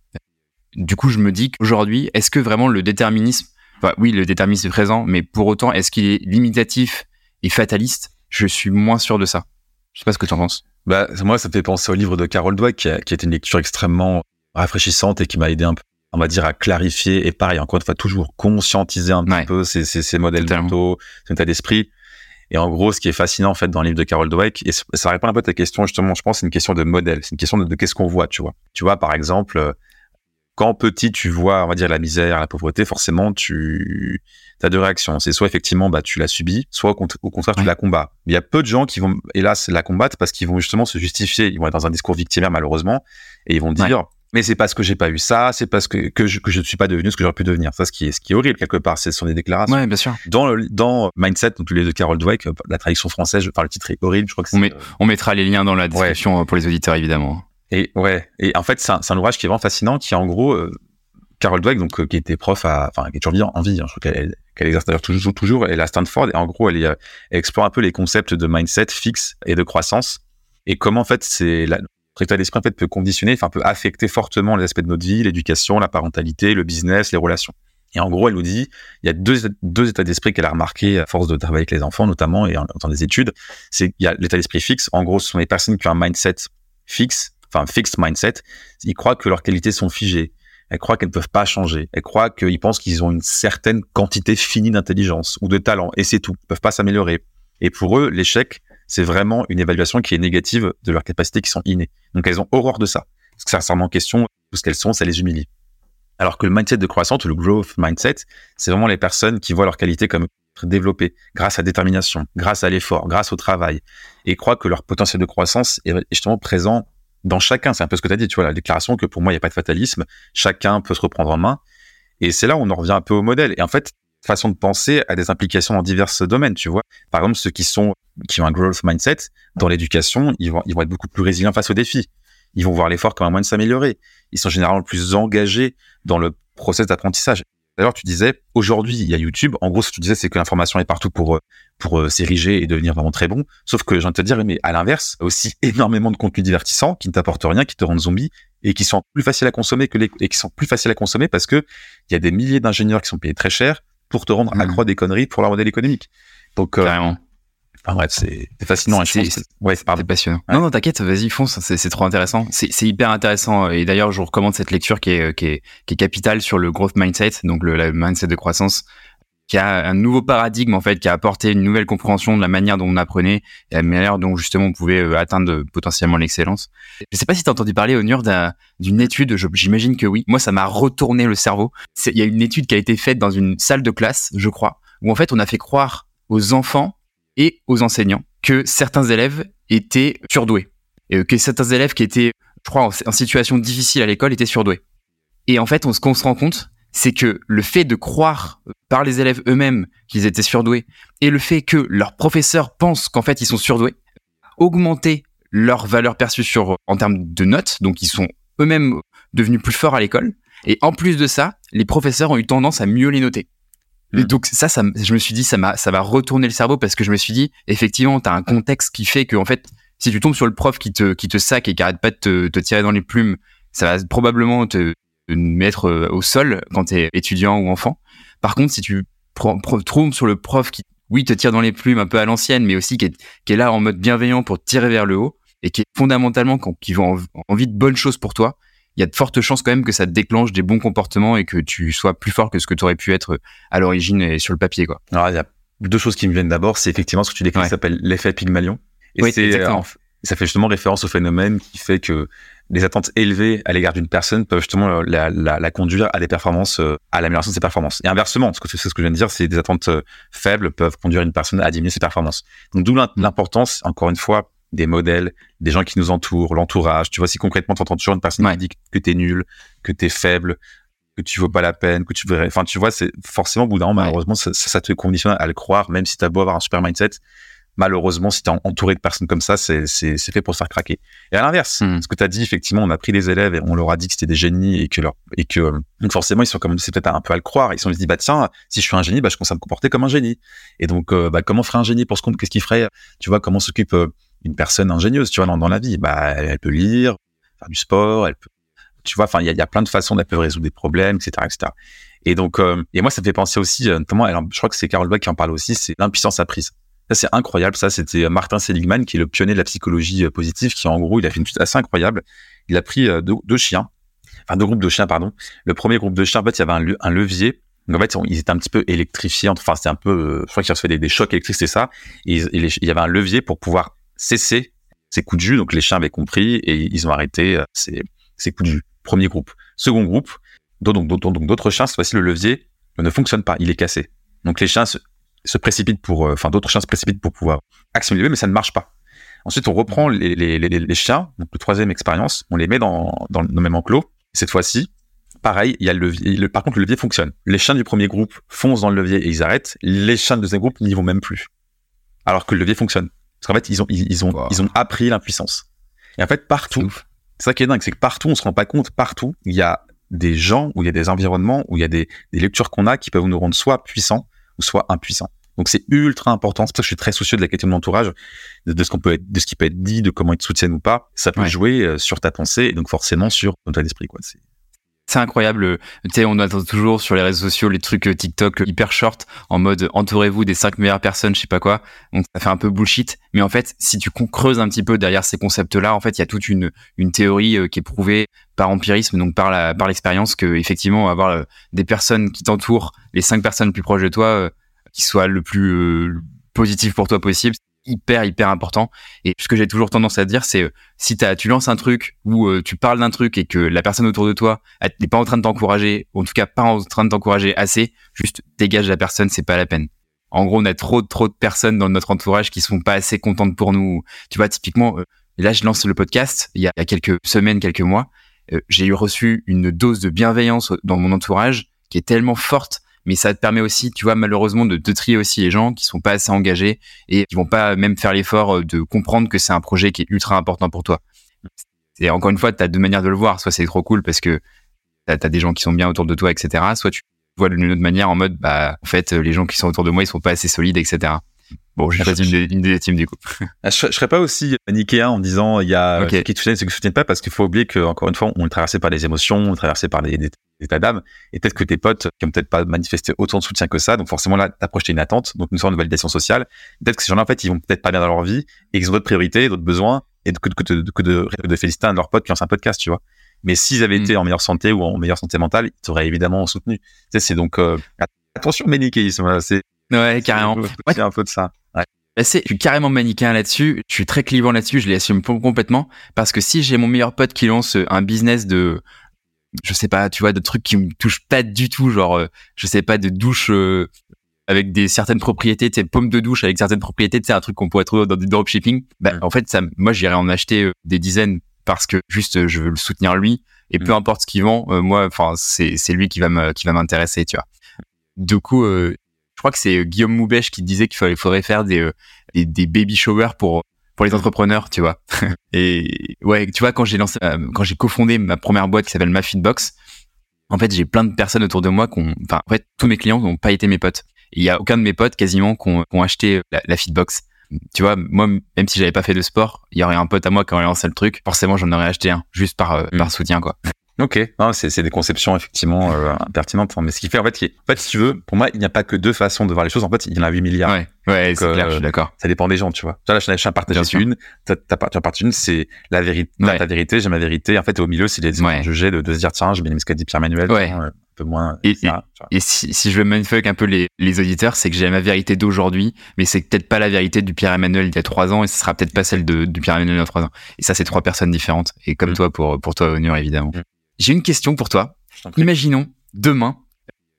Du coup, je me dis qu'aujourd'hui, est-ce que vraiment le déterminisme, enfin, oui, le déterminisme est présent, mais pour autant, est-ce qu'il est limitatif et fataliste? Je suis moins sûr de ça. Je sais pas ce que tu en penses. Bah, moi, ça me fait penser au livre de Carol Dweck, qui a, qui a été une lecture extrêmement rafraîchissante et qui m'a aidé un peu, on va dire, à clarifier et pareil, encore une fois, toujours conscientiser un petit peu ces, ces, ces modèles mentaux, cet état d'esprit. Et en gros, ce qui est fascinant en fait dans le livre de Carol Dweck, et ça répond un peu à ta question justement, je pense, c'est une question de modèle, c'est une question de, qu'est-ce qu'on voit, tu vois. Tu vois, par exemple, euh, quand petit tu vois, on va dire la misère, la pauvreté, forcément tu as deux réactions. C'est soit effectivement bah tu l'as subi, soit au, contraire tu la combats. Il y a peu de gens qui vont hélas la combattre parce qu'ils vont justement se justifier, ils vont être dans un discours victimaire malheureusement et ils vont dire mais c'est parce que j'ai pas eu ça, c'est parce que, que je, que je ne suis pas devenu ce que j'aurais pu devenir. Ça, ce qui est, ce qui est horrible quelque part, ce sont des déclarations. Ouais, bien sûr. Dans le, dans Mindset, donc les de Carol Dweck, la traduction française, je parle le titre est horrible, je crois que on, met, on mettra les liens dans la description euh, pour les auditeurs, évidemment. Et ouais. Et en fait, c'est un, un, ouvrage qui est vraiment fascinant, qui est en gros, euh, Carol Dweck, donc, euh, qui était prof à, enfin, qui est toujours en vie, hein, je crois qu'elle, qu'elle exerce d'ailleurs toujours, toujours, elle est à Stanford, et en gros, elle, explore un peu les concepts de mindset fixe et de croissance, et comment, en fait, c'est la, état d'esprit en fait peut conditionner, enfin peut affecter fortement les aspects de notre vie, l'éducation, la parentalité, le business, les relations. Et en gros, elle nous dit, il y a deux, états d'esprit qu'elle a remarqué à force de travailler avec les enfants, notamment, et en faisant des études. C'est il y a l'état d'esprit fixe. En gros, ce sont les personnes qui ont un mindset fixe, enfin fixed mindset. Ils croient que leurs qualités sont figées. Elles croient qu'elles ne peuvent pas changer. Elles croient qu'ils pensent qu'ils ont une certaine quantité finie d'intelligence ou de talent, et c'est tout. Ils peuvent pas s'améliorer. Et pour eux, l'échec, c'est vraiment une évaluation qui est négative de leurs capacités qui sont innées. Donc elles ont horreur de ça. Parce que ça remet en question tout ce qu'elles sont, ça les humilie. Alors que le mindset de croissance, le growth mindset, c'est vraiment les personnes qui voient leurs qualités comme développées grâce à détermination, grâce à l'effort, grâce au travail, et croient que leur potentiel de croissance est justement présent dans chacun. C'est un peu ce que tu as dit, tu vois, la déclaration que pour moi, il n'y a pas de fatalisme, chacun peut se reprendre en main. Et c'est là où on en revient un peu au modèle. Et en fait, façon de penser a des implications dans divers domaines, tu vois. Par exemple, ceux qui sont qui ont un growth mindset dans l'éducation, ils vont ils vont être beaucoup plus résilients face aux défis. Ils vont voir l'effort comme un moyen de s'améliorer. Ils sont généralement plus engagés dans le process d'apprentissage. D'ailleurs, tu disais aujourd'hui il y a YouTube. En gros, ce que tu disais, c'est que l'information est partout pour euh, pour euh, s'ériger et devenir vraiment très bon. Sauf que j'ai envie de te dire, mais à l'inverse, aussi énormément de contenu divertissant qui ne t'apporte rien, qui te rendent zombie et qui sont plus faciles à consommer que les et qui sont plus faciles à consommer parce que il y a des milliers d'ingénieurs qui sont payés très cher pour te rendre accro à des conneries pour leur modèle économique. Donc, euh, Carrément. Enfin bref, c'est fascinant. C'est ouais, c'est passionnant. Non, non, t'inquiète, vas-y, fonce, c'est trop intéressant. C'est hyper intéressant. Et d'ailleurs, je vous recommande cette lecture qui est, qui est, qui est capitale sur le growth mindset, donc le, mindset de croissance, qui a un nouveau paradigme en fait, qui a apporté une nouvelle compréhension de la manière dont on apprenait et la manière dont justement on pouvait euh, atteindre potentiellement l'excellence. Je sais pas si t'as entendu parler, Onur, d'une étude. J'imagine que oui. Moi, ça m'a retourné le cerveau. Il y a une étude qui a été faite dans une salle de classe, je crois, où en fait on a fait croire aux enfants et aux enseignants que certains élèves étaient surdoués et que certains élèves qui étaient, je crois, en, situation difficile à l'école étaient surdoués. Et en fait, on, ce qu'on se rend compte, c'est que le fait de croire par les élèves eux-mêmes qu'ils étaient surdoués et le fait que leurs professeurs pensent qu'en fait ils sont surdoués, augmenter leur valeur perçue sur en termes de notes, donc ils sont eux-mêmes devenus plus forts à l'école. Et en plus de ça, les professeurs ont eu tendance à mieux les noter. Et hmm. donc ça, ça, je me suis dit, ça m'a, ça va retourner le cerveau parce que je me suis dit, effectivement, t'as un contexte qui fait que en fait, si tu tombes sur le prof qui te, qui te sac et qui arrête pas de te, te tirer dans les plumes, ça va probablement te, mettre euh, au sol quand t'es étudiant ou enfant. Par contre, si tu tombes sur le prof qui, oui, te tire dans les plumes un peu à l'ancienne, mais aussi qui est, qui est là en mode bienveillant pour te tirer vers le haut et qui est fondamentalement qui veut envie de bonnes choses pour toi, il y a de fortes chances quand même que ça te déclenche des bons comportements et que tu sois plus fort que ce que tu aurais pu être à l'origine et sur le papier. Quoi. Alors, il y a deux choses qui me viennent d'abord. C'est effectivement ce que tu décris qui s'appelle l'effet Pygmalion. Et oui, c'est, euh, ça fait justement référence au phénomène qui fait que les attentes élevées à l'égard d'une personne peuvent justement la, la, la, conduire à des performances, euh, à l'amélioration de ses performances. Et inversement, ce que c'est ce que je viens de dire, c'est des attentes euh, faibles peuvent conduire une personne à diminuer ses performances. Donc d'où l'importance, encore une fois, des modèles, des gens qui nous entourent, l'entourage. Tu vois, si concrètement, tu entends toujours une personne qui dit que tu es nul, que tu es faible, que tu vaux pas la peine, que tu veux... Enfin, tu vois, c'est forcément, au bout d'un moment, malheureusement, ça, ça, te conditionne à le croire, même si tu as beau avoir un super mindset. Malheureusement, si tu es entouré de personnes comme ça, c'est fait pour se faire craquer. Et à l'inverse, hmm. ce que tu as dit, effectivement, on a pris des élèves et on leur a dit que c'était des génies et que leur, et que, donc forcément, ils sont comme, c'est peut-être un peu à le croire. Ils se sont dit, bah, tiens, si je suis un génie, bah, je commence à me comporter comme un génie. Et donc, euh, bah, comment ferait un génie pour ce compte? Qu'est-ce qu'il ferait? Tu vois, comment s'occupe, euh, une personne ingénieuse, tu vois, dans, dans la vie? Bah, elle, peut lire, faire du sport, elle peut Tu vois, enfin, il y a, plein de façons d'être résoudre des problèmes, etc., etc. Et donc, euh, et moi, ça me fait penser aussi, euh, notamment, alors, je crois que c'est Carol Dweck qui en parle aussi, c'est l'impuissance apprise. Ça, c'est incroyable. Ça, c'était Martin Seligman, qui est le pionnier de la psychologie positive, qui, en gros, il a fait une chose assez incroyable. Il a pris deux, chiens, enfin, deux groupes de chiens, pardon. Le premier groupe de chiens, en fait, il y avait un, levier. Donc, en fait, ils étaient un petit peu électrifiés. Enfin, c'était un peu, je crois qu'ils recevaient des, chocs électriques, c'est ça. Et, il y avait un levier pour pouvoir cesser ces coups de jus. Donc, les chiens avaient compris et ils ont arrêté ces, ces coups de jus. Premier groupe. Second groupe, donc d'autres chiens, cette fois-ci, le levier ne fonctionne pas, il est cassé. Donc les chiens se, précipitent pour, euh, enfin d'autres chiens se précipitent pour pouvoir actionner le levier, mais ça ne marche pas. Ensuite, on reprend les, les, les, chiens, donc le troisième expérience, on les met dans, dans le même enclos. Cette fois-ci, pareil, il y a le levier. par contre, le levier fonctionne. Les chiens du premier groupe foncent dans le levier et ils arrêtent. Les chiens du deuxième groupe n'y vont même plus. Alors que le levier fonctionne. Parce qu'en fait, ils ont, ils, ont, ils ont appris l'impuissance. Et en fait, partout, c'est ça qui est dingue, c'est que partout, on se rend pas compte, partout, il y a des gens, où il y a des environnements, où il y a des, lectures qu'on a qui peuvent nous rendre soit puissants ou soit impuissants. Donc c'est ultra important. C'est pour ça que je suis très soucieux de la question de l'entourage, de, ce qu'on peut être, de ce qui peut être dit, de comment ils te soutiennent ou pas. Ça peut jouer euh, sur ta pensée et donc forcément sur ton état d'esprit. Quoi. C'est, c'est incroyable. Tu sais, on attend toujours sur les réseaux sociaux les trucs euh, TikTok hyper short en mode entourez-vous des cinq meilleures personnes, je sais pas quoi. Donc ça fait un peu bullshit. Mais en fait, si tu creuses un petit peu derrière ces concepts-là, en fait, il y a toute une, une théorie euh, qui est prouvée par empirisme, donc par la par l'expérience, que effectivement avoir euh, des personnes qui t'entourent, les cinq personnes plus proches de toi, qui soient le plus positif pour toi possible, hyper hyper important. Et ce que j'ai toujours tendance à dire c'est euh, si tu lances un truc ou euh, tu parles d'un truc et que la personne autour de toi n'est pas en train de t'encourager ou en tout cas pas en train de t'encourager assez juste dégage la personne c'est pas la peine. En gros on a trop trop de personnes dans notre entourage qui sont pas assez contentes pour nous. Tu vois typiquement euh, là je lance le podcast il y a, il y a quelques semaines quelques mois j'ai eu reçu une dose de bienveillance dans mon entourage qui est tellement forte mais ça te permet aussi, tu vois, malheureusement, de, te trier aussi les gens qui sont pas assez engagés et qui vont pas même faire l'effort euh, de comprendre que c'est un projet qui est ultra important pour toi. Et encore une fois, tu as deux manières de le voir. Soit c'est trop cool parce que tu as, des gens qui sont bien autour de toi, etc. Soit tu vois d'une autre manière en mode, bah, en fait, les gens qui sont autour de moi, ils sont pas assez solides, etc. Bon, j'ai choisi une, une, des teams du coup. Ah, je, je serais pas aussi manichéen en disant il y a okay. ceux qui te soutiennent, ceux qui te soutiennent pas, parce qu'il faut oublier que encore une fois, on est traversé par des émotions, on est traversé par des, des, états d'âme, et peut-être que tes potes qui ont peut-être pas manifesté autant de soutien que ça, donc forcément là, t'as projeté une attente, donc une sorte de validation sociale. Peut-être que ces gens-là en fait, ils vont peut-être pas bien dans leur vie et qu'ils ont d'autres priorités, d'autres besoins, et que, que, de, que de, de féliciter un de leurs potes qui lance un podcast, tu vois. Mais s'ils avaient mm. été en meilleure santé ou en meilleure santé mentale, ils t'auraient évidemment soutenu. Tu sais, c'est donc euh, attention manichéisme, c'est ouais carrément. C'est un peu de ça. Ouais. Bah, je suis carrément manichéen là-dessus. Je suis très clivant là-dessus. Je l'assume complètement parce que si j'ai mon meilleur pote qui lance un business de, je sais pas, tu vois, de trucs qui me touchent pas du tout, genre, euh, je sais pas, de douche euh, avec des certaines propriétés, tu sais, pommes de douche avec certaines propriétés, c'est un truc qu'on pourrait trouver dans du dropshipping. Bah, en fait, ça, moi, j'irais en acheter euh, des dizaines parce que juste, je veux le soutenir lui et peu mm. importe ce qu'il vend, moi, enfin, c'est c'est lui qui va me qui va m'intéresser, tu vois. Du coup, je crois que c'est Guillaume Moubèche qui disait qu'il faudrait faire des, des, des baby showers pour pour les entrepreneurs, tu vois. et ouais, tu vois, quand j'ai lancé, euh, quand j'ai cofondé ma première boîte qui s'appelle Ma Feedbox, en fait, j'ai plein de personnes autour de moi qui ont, enfin, en fait, tous mes clients n'ont pas été mes potes. Il y a aucun de mes potes quasiment qui ont, acheté la, la, Feedbox. Tu vois, moi, même si j'avais pas fait de sport, il y aurait un pote à moi qui aurait lancé le truc. Forcément, j'en aurais acheté un, juste par, euh, par mm. soutien, quoi. Ok, c'est des conceptions effectivement euh, pertinentes. Mais ce qui fait en fait, en fait, si tu veux, pour moi, il n'y a pas que deux façons de voir les choses. En fait, il y en a 8 milliards. Ouais, ouais c'est clair, je suis d'accord. Ça dépend des gens, tu vois. Là, je suis partagé une. Tu as partagé une, c'est la vérité. Ta vérité, j'ai ma vérité. En fait, au milieu, c'est les jugés de, de se dire tiens, j'ai bien aimé ce qu'a dit Pierre Manuel. Ouais. un peu moins. Et, et, si, si, je veux mindfuck un peu les, les auditeurs, c'est que j'ai ma vérité d'aujourd'hui, mais c'est peut-être pas la vérité du Pierre Emmanuel il y a trois ans, et ce sera peut-être pas celle de, du Pierre Emmanuel il y a trois ans. Et ça, c'est trois personnes différentes. Et comme mm. toi, pour pour toi, Onur, évidemment. Mm. J'ai une question pour toi. Imaginons, demain,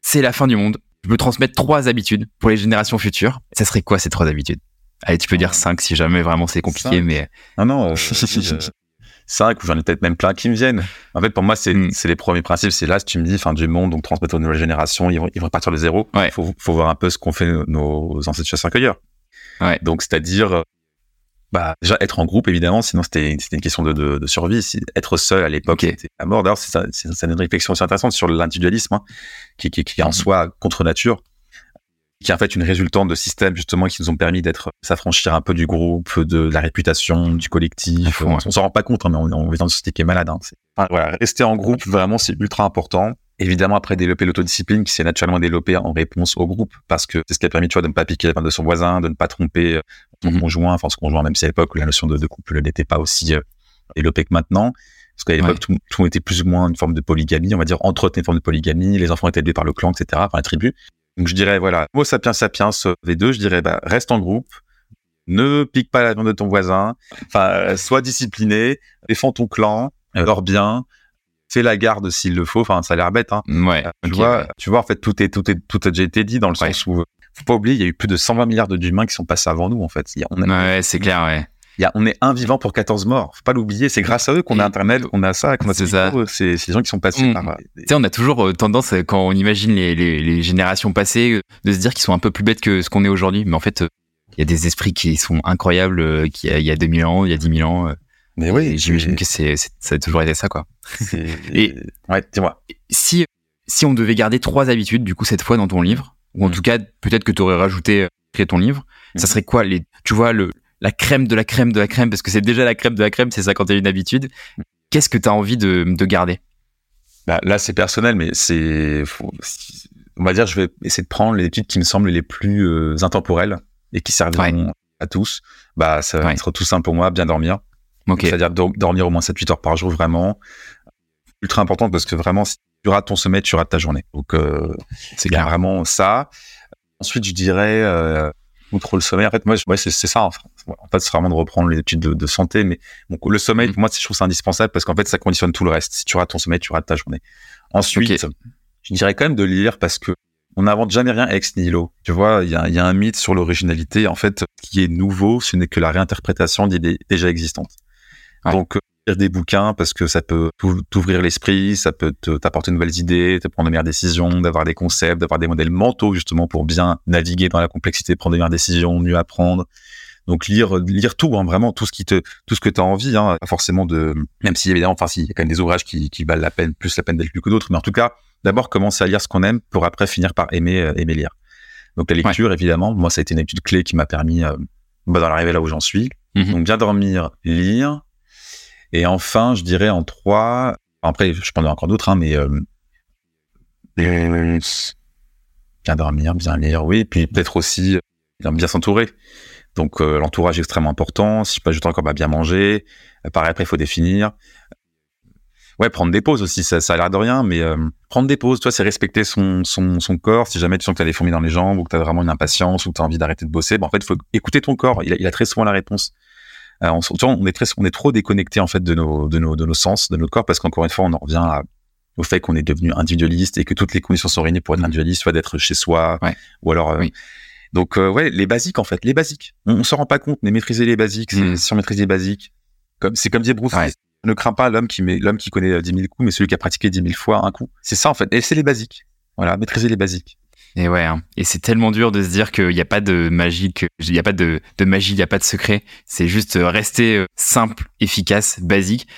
c'est la fin du monde. Je veux transmettre trois habitudes pour les générations futures. Ça serait quoi ces trois habitudes? Allez, tu peux dire cinq si jamais vraiment c'est compliqué, mais. Non, non, euh, cinq ou j'en ai peut-être même plein qui me viennent. En fait, pour moi, c'est hmm. les premiers principes. C'est là, si tu me dis fin du monde, donc transmettre aux nouvelles générations, ils vont, ils vont partir de zéro. Il faut, faut, voir un peu ce qu'ont fait nos ancêtres chasseurs-cueilleurs. Ouais. Donc, c'est-à-dire bah, déjà être en groupe évidemment, sinon c'était une question de, de, de survie. être seul à l'époque, c'était la mort. D'ailleurs, c'est une réflexion aussi intéressante sur l'individualisme, hein, qui, qui, qui est en mm-hmm. soi contre nature. qui est en fait une résultante de systèmes justement qui nous ont permis d'être s'affranchir un peu du groupe, de, la réputation, du collectif. on, s'en rend pas compte, hein, mais on, on, est dans une société qui est malade. Hein. voilà, rester en groupe, vraiment, c'est ultra important. Évidemment, après développer l'autodiscipline qui s'est naturellement développée en réponse au groupe, parce que c'est ce qui a permis, tu vois, de ne pas piquer la main de son voisin, de ne pas tromper euh, son mhm. conjoint, enfin son conjoint, même si à l'époque la notion de, de couple n'était pas aussi euh, développée que maintenant. Parce qu'à l'époque, tout, tout, était plus ou moins une forme de polygamie, on va dire, entretenir une forme de polygamie, les enfants étaient élevés par le clan, etc., par la tribu. Donc je dirais, voilà, Homo sapiens sapiens V2, je dirais, bah, reste en groupe, ne pique pas la viande de ton voisin, enfin, euh, sois discipliné, défends ton clan, dors bien, fais la garde s'il le faut. Enfin, ça a l'air bête, hein. Ouais. Euh, tu vois, tu vois, en fait, tout est, tout est, tout a déjà été dit dans le sens où, faut pas oublier, il y a eu plus de 120 milliards d'humains qui sont passés avant nous, en fait. on ouais, c'est clair, ouais. Il y a, on est un vivant pour 14 morts. Faut pas l'oublier. C'est grâce à eux qu'on a Internet, qu'on a ça, qu'on a c'est ça. C'est ces gens qui sont passés mm. par. Euh, tu sais, on a toujours euh, tendance, quand on imagine les, les, les générations passées, de se dire qu'ils sont un peu plus bêtes que ce qu'on est aujourd'hui. Mais en fait, il y a des esprits qui sont incroyables, qui il y a 2000 ans, il y a 10 000 ans. Mais oui, j'imagine que c'est, ça a toujours été ça, quoi. Et ouais, dis-moi. Si si on devait garder trois habitudes, du coup, cette fois dans ton livre, ou en mm. tout cas, peut-être que tu aurais rajouté créé ton livre, ça mm. serait quoi les, tu vois, le la crème de la crème de la crème, parce que c'est déjà la crème de la crème, c'est ça quand une habitude. Qu'est-ce que tu as envie de, de garder? Bah, Là, c'est personnel, mais c'est, on va dire, je vais essayer de prendre les habitudes qui me semblent les plus euh, intemporelles et qui servent à tous. Bah, ça va être tout simple pour moi, bien dormir. C'est-à-dire dormir au moins 7-8 heures par jour, vraiment. Ultra important parce que vraiment, si tu rates ton sommeil, tu rates ta journée. Donc, euh, c'est vraiment ça. Ensuite, je dirais, euh, outre le sommeil, en fait, moi, ouais, c'est ça. En fait, c'est vraiment de reprendre les études de, santé. Mais donc, le sommeil, mm. pour moi, je trouve ça indispensable parce qu'en fait, ça conditionne tout le reste. Si tu rates ton sommeil, tu rates ta journée. Ensuite, je dirais quand même de lire parce que on n'invente jamais rien ex nihilo. Tu vois, il y a, y a, un mythe sur l'originalité. En fait, qui est nouveau, ce n'est que la réinterprétation d'idées déjà existantes. Donc, euh, lire des bouquins parce que ça peut t'ouvrir l'esprit, ça peut t'apporter de nouvelles idées, te prendre de meilleures décisions, d'avoir des concepts, d'avoir des modèles mentaux justement pour bien naviguer dans la complexité, prendre de meilleures décisions, mieux apprendre. Donc lire lire tout, hein, vraiment tout ce qui te tout ce que tu as envie, hein, pas forcément de même si évidemment, enfin si il y a quand même des ouvrages qui, qui valent la peine, plus la peine d'être lus que d'autres, mais en tout cas d'abord commencer à lire ce qu'on aime pour après finir par aimer euh, aimer lire. Donc la lecture évidemment, moi ça a été une habitude clé qui m'a permis euh, bah, d'en arriver là où j'en suis. Mm-hmm. Donc bien dormir, lire, et enfin, je dirais en trois, après, je prendrai encore d'autres, hein, mais euh, bien dormir, bien lire, oui, puis peut-être aussi euh, bien s'entourer. Donc euh, l'entourage est extrêmement important. Si je passe du temps encore à bien manger, pareil après il faut définir. Ouais, prendre des pauses aussi, ça, ça a l'air de rien, mais prendre des pauses, toi, c'est respecter son, son, son corps. Si jamais tu sens que tu as des fourmis dans les jambes ou que tu as vraiment une impatience ou que tu as envie d'arrêter de bosser, ben, en fait, il faut écouter ton corps. Il a, il a très souvent la réponse. Euh, on, on, est très, on est trop déconnecté en fait de nos, de nos, de nos sens, de notre corps, parce qu'encore une fois, on en revient au fait qu'on est devenu individualiste et que toutes les conditions sont réunies pour être individualiste, soit d'être chez soi, ou alors. Euh, donc euh, ouais, les basiques en fait, les basiques. On, on s'en rend pas compte, mais maîtriser les basiques, c'est, mm. si on maîtrise les basiques, comme c'est comme dit Bruce, ne crains pas l'homme qui met l'homme qui connaît 10 000 coups, mais celui qui a pratiqué 10 000 fois un coup. C'est ça en fait, et c'est les basiques. Voilà, maîtriser les basiques. Et ouais, hein. et c'est tellement dur de se dire qu'il n'y a pas de magie, il n'y a pas de, de magie, il n'y a pas de secret. C'est juste rester euh, simple, efficace, basique.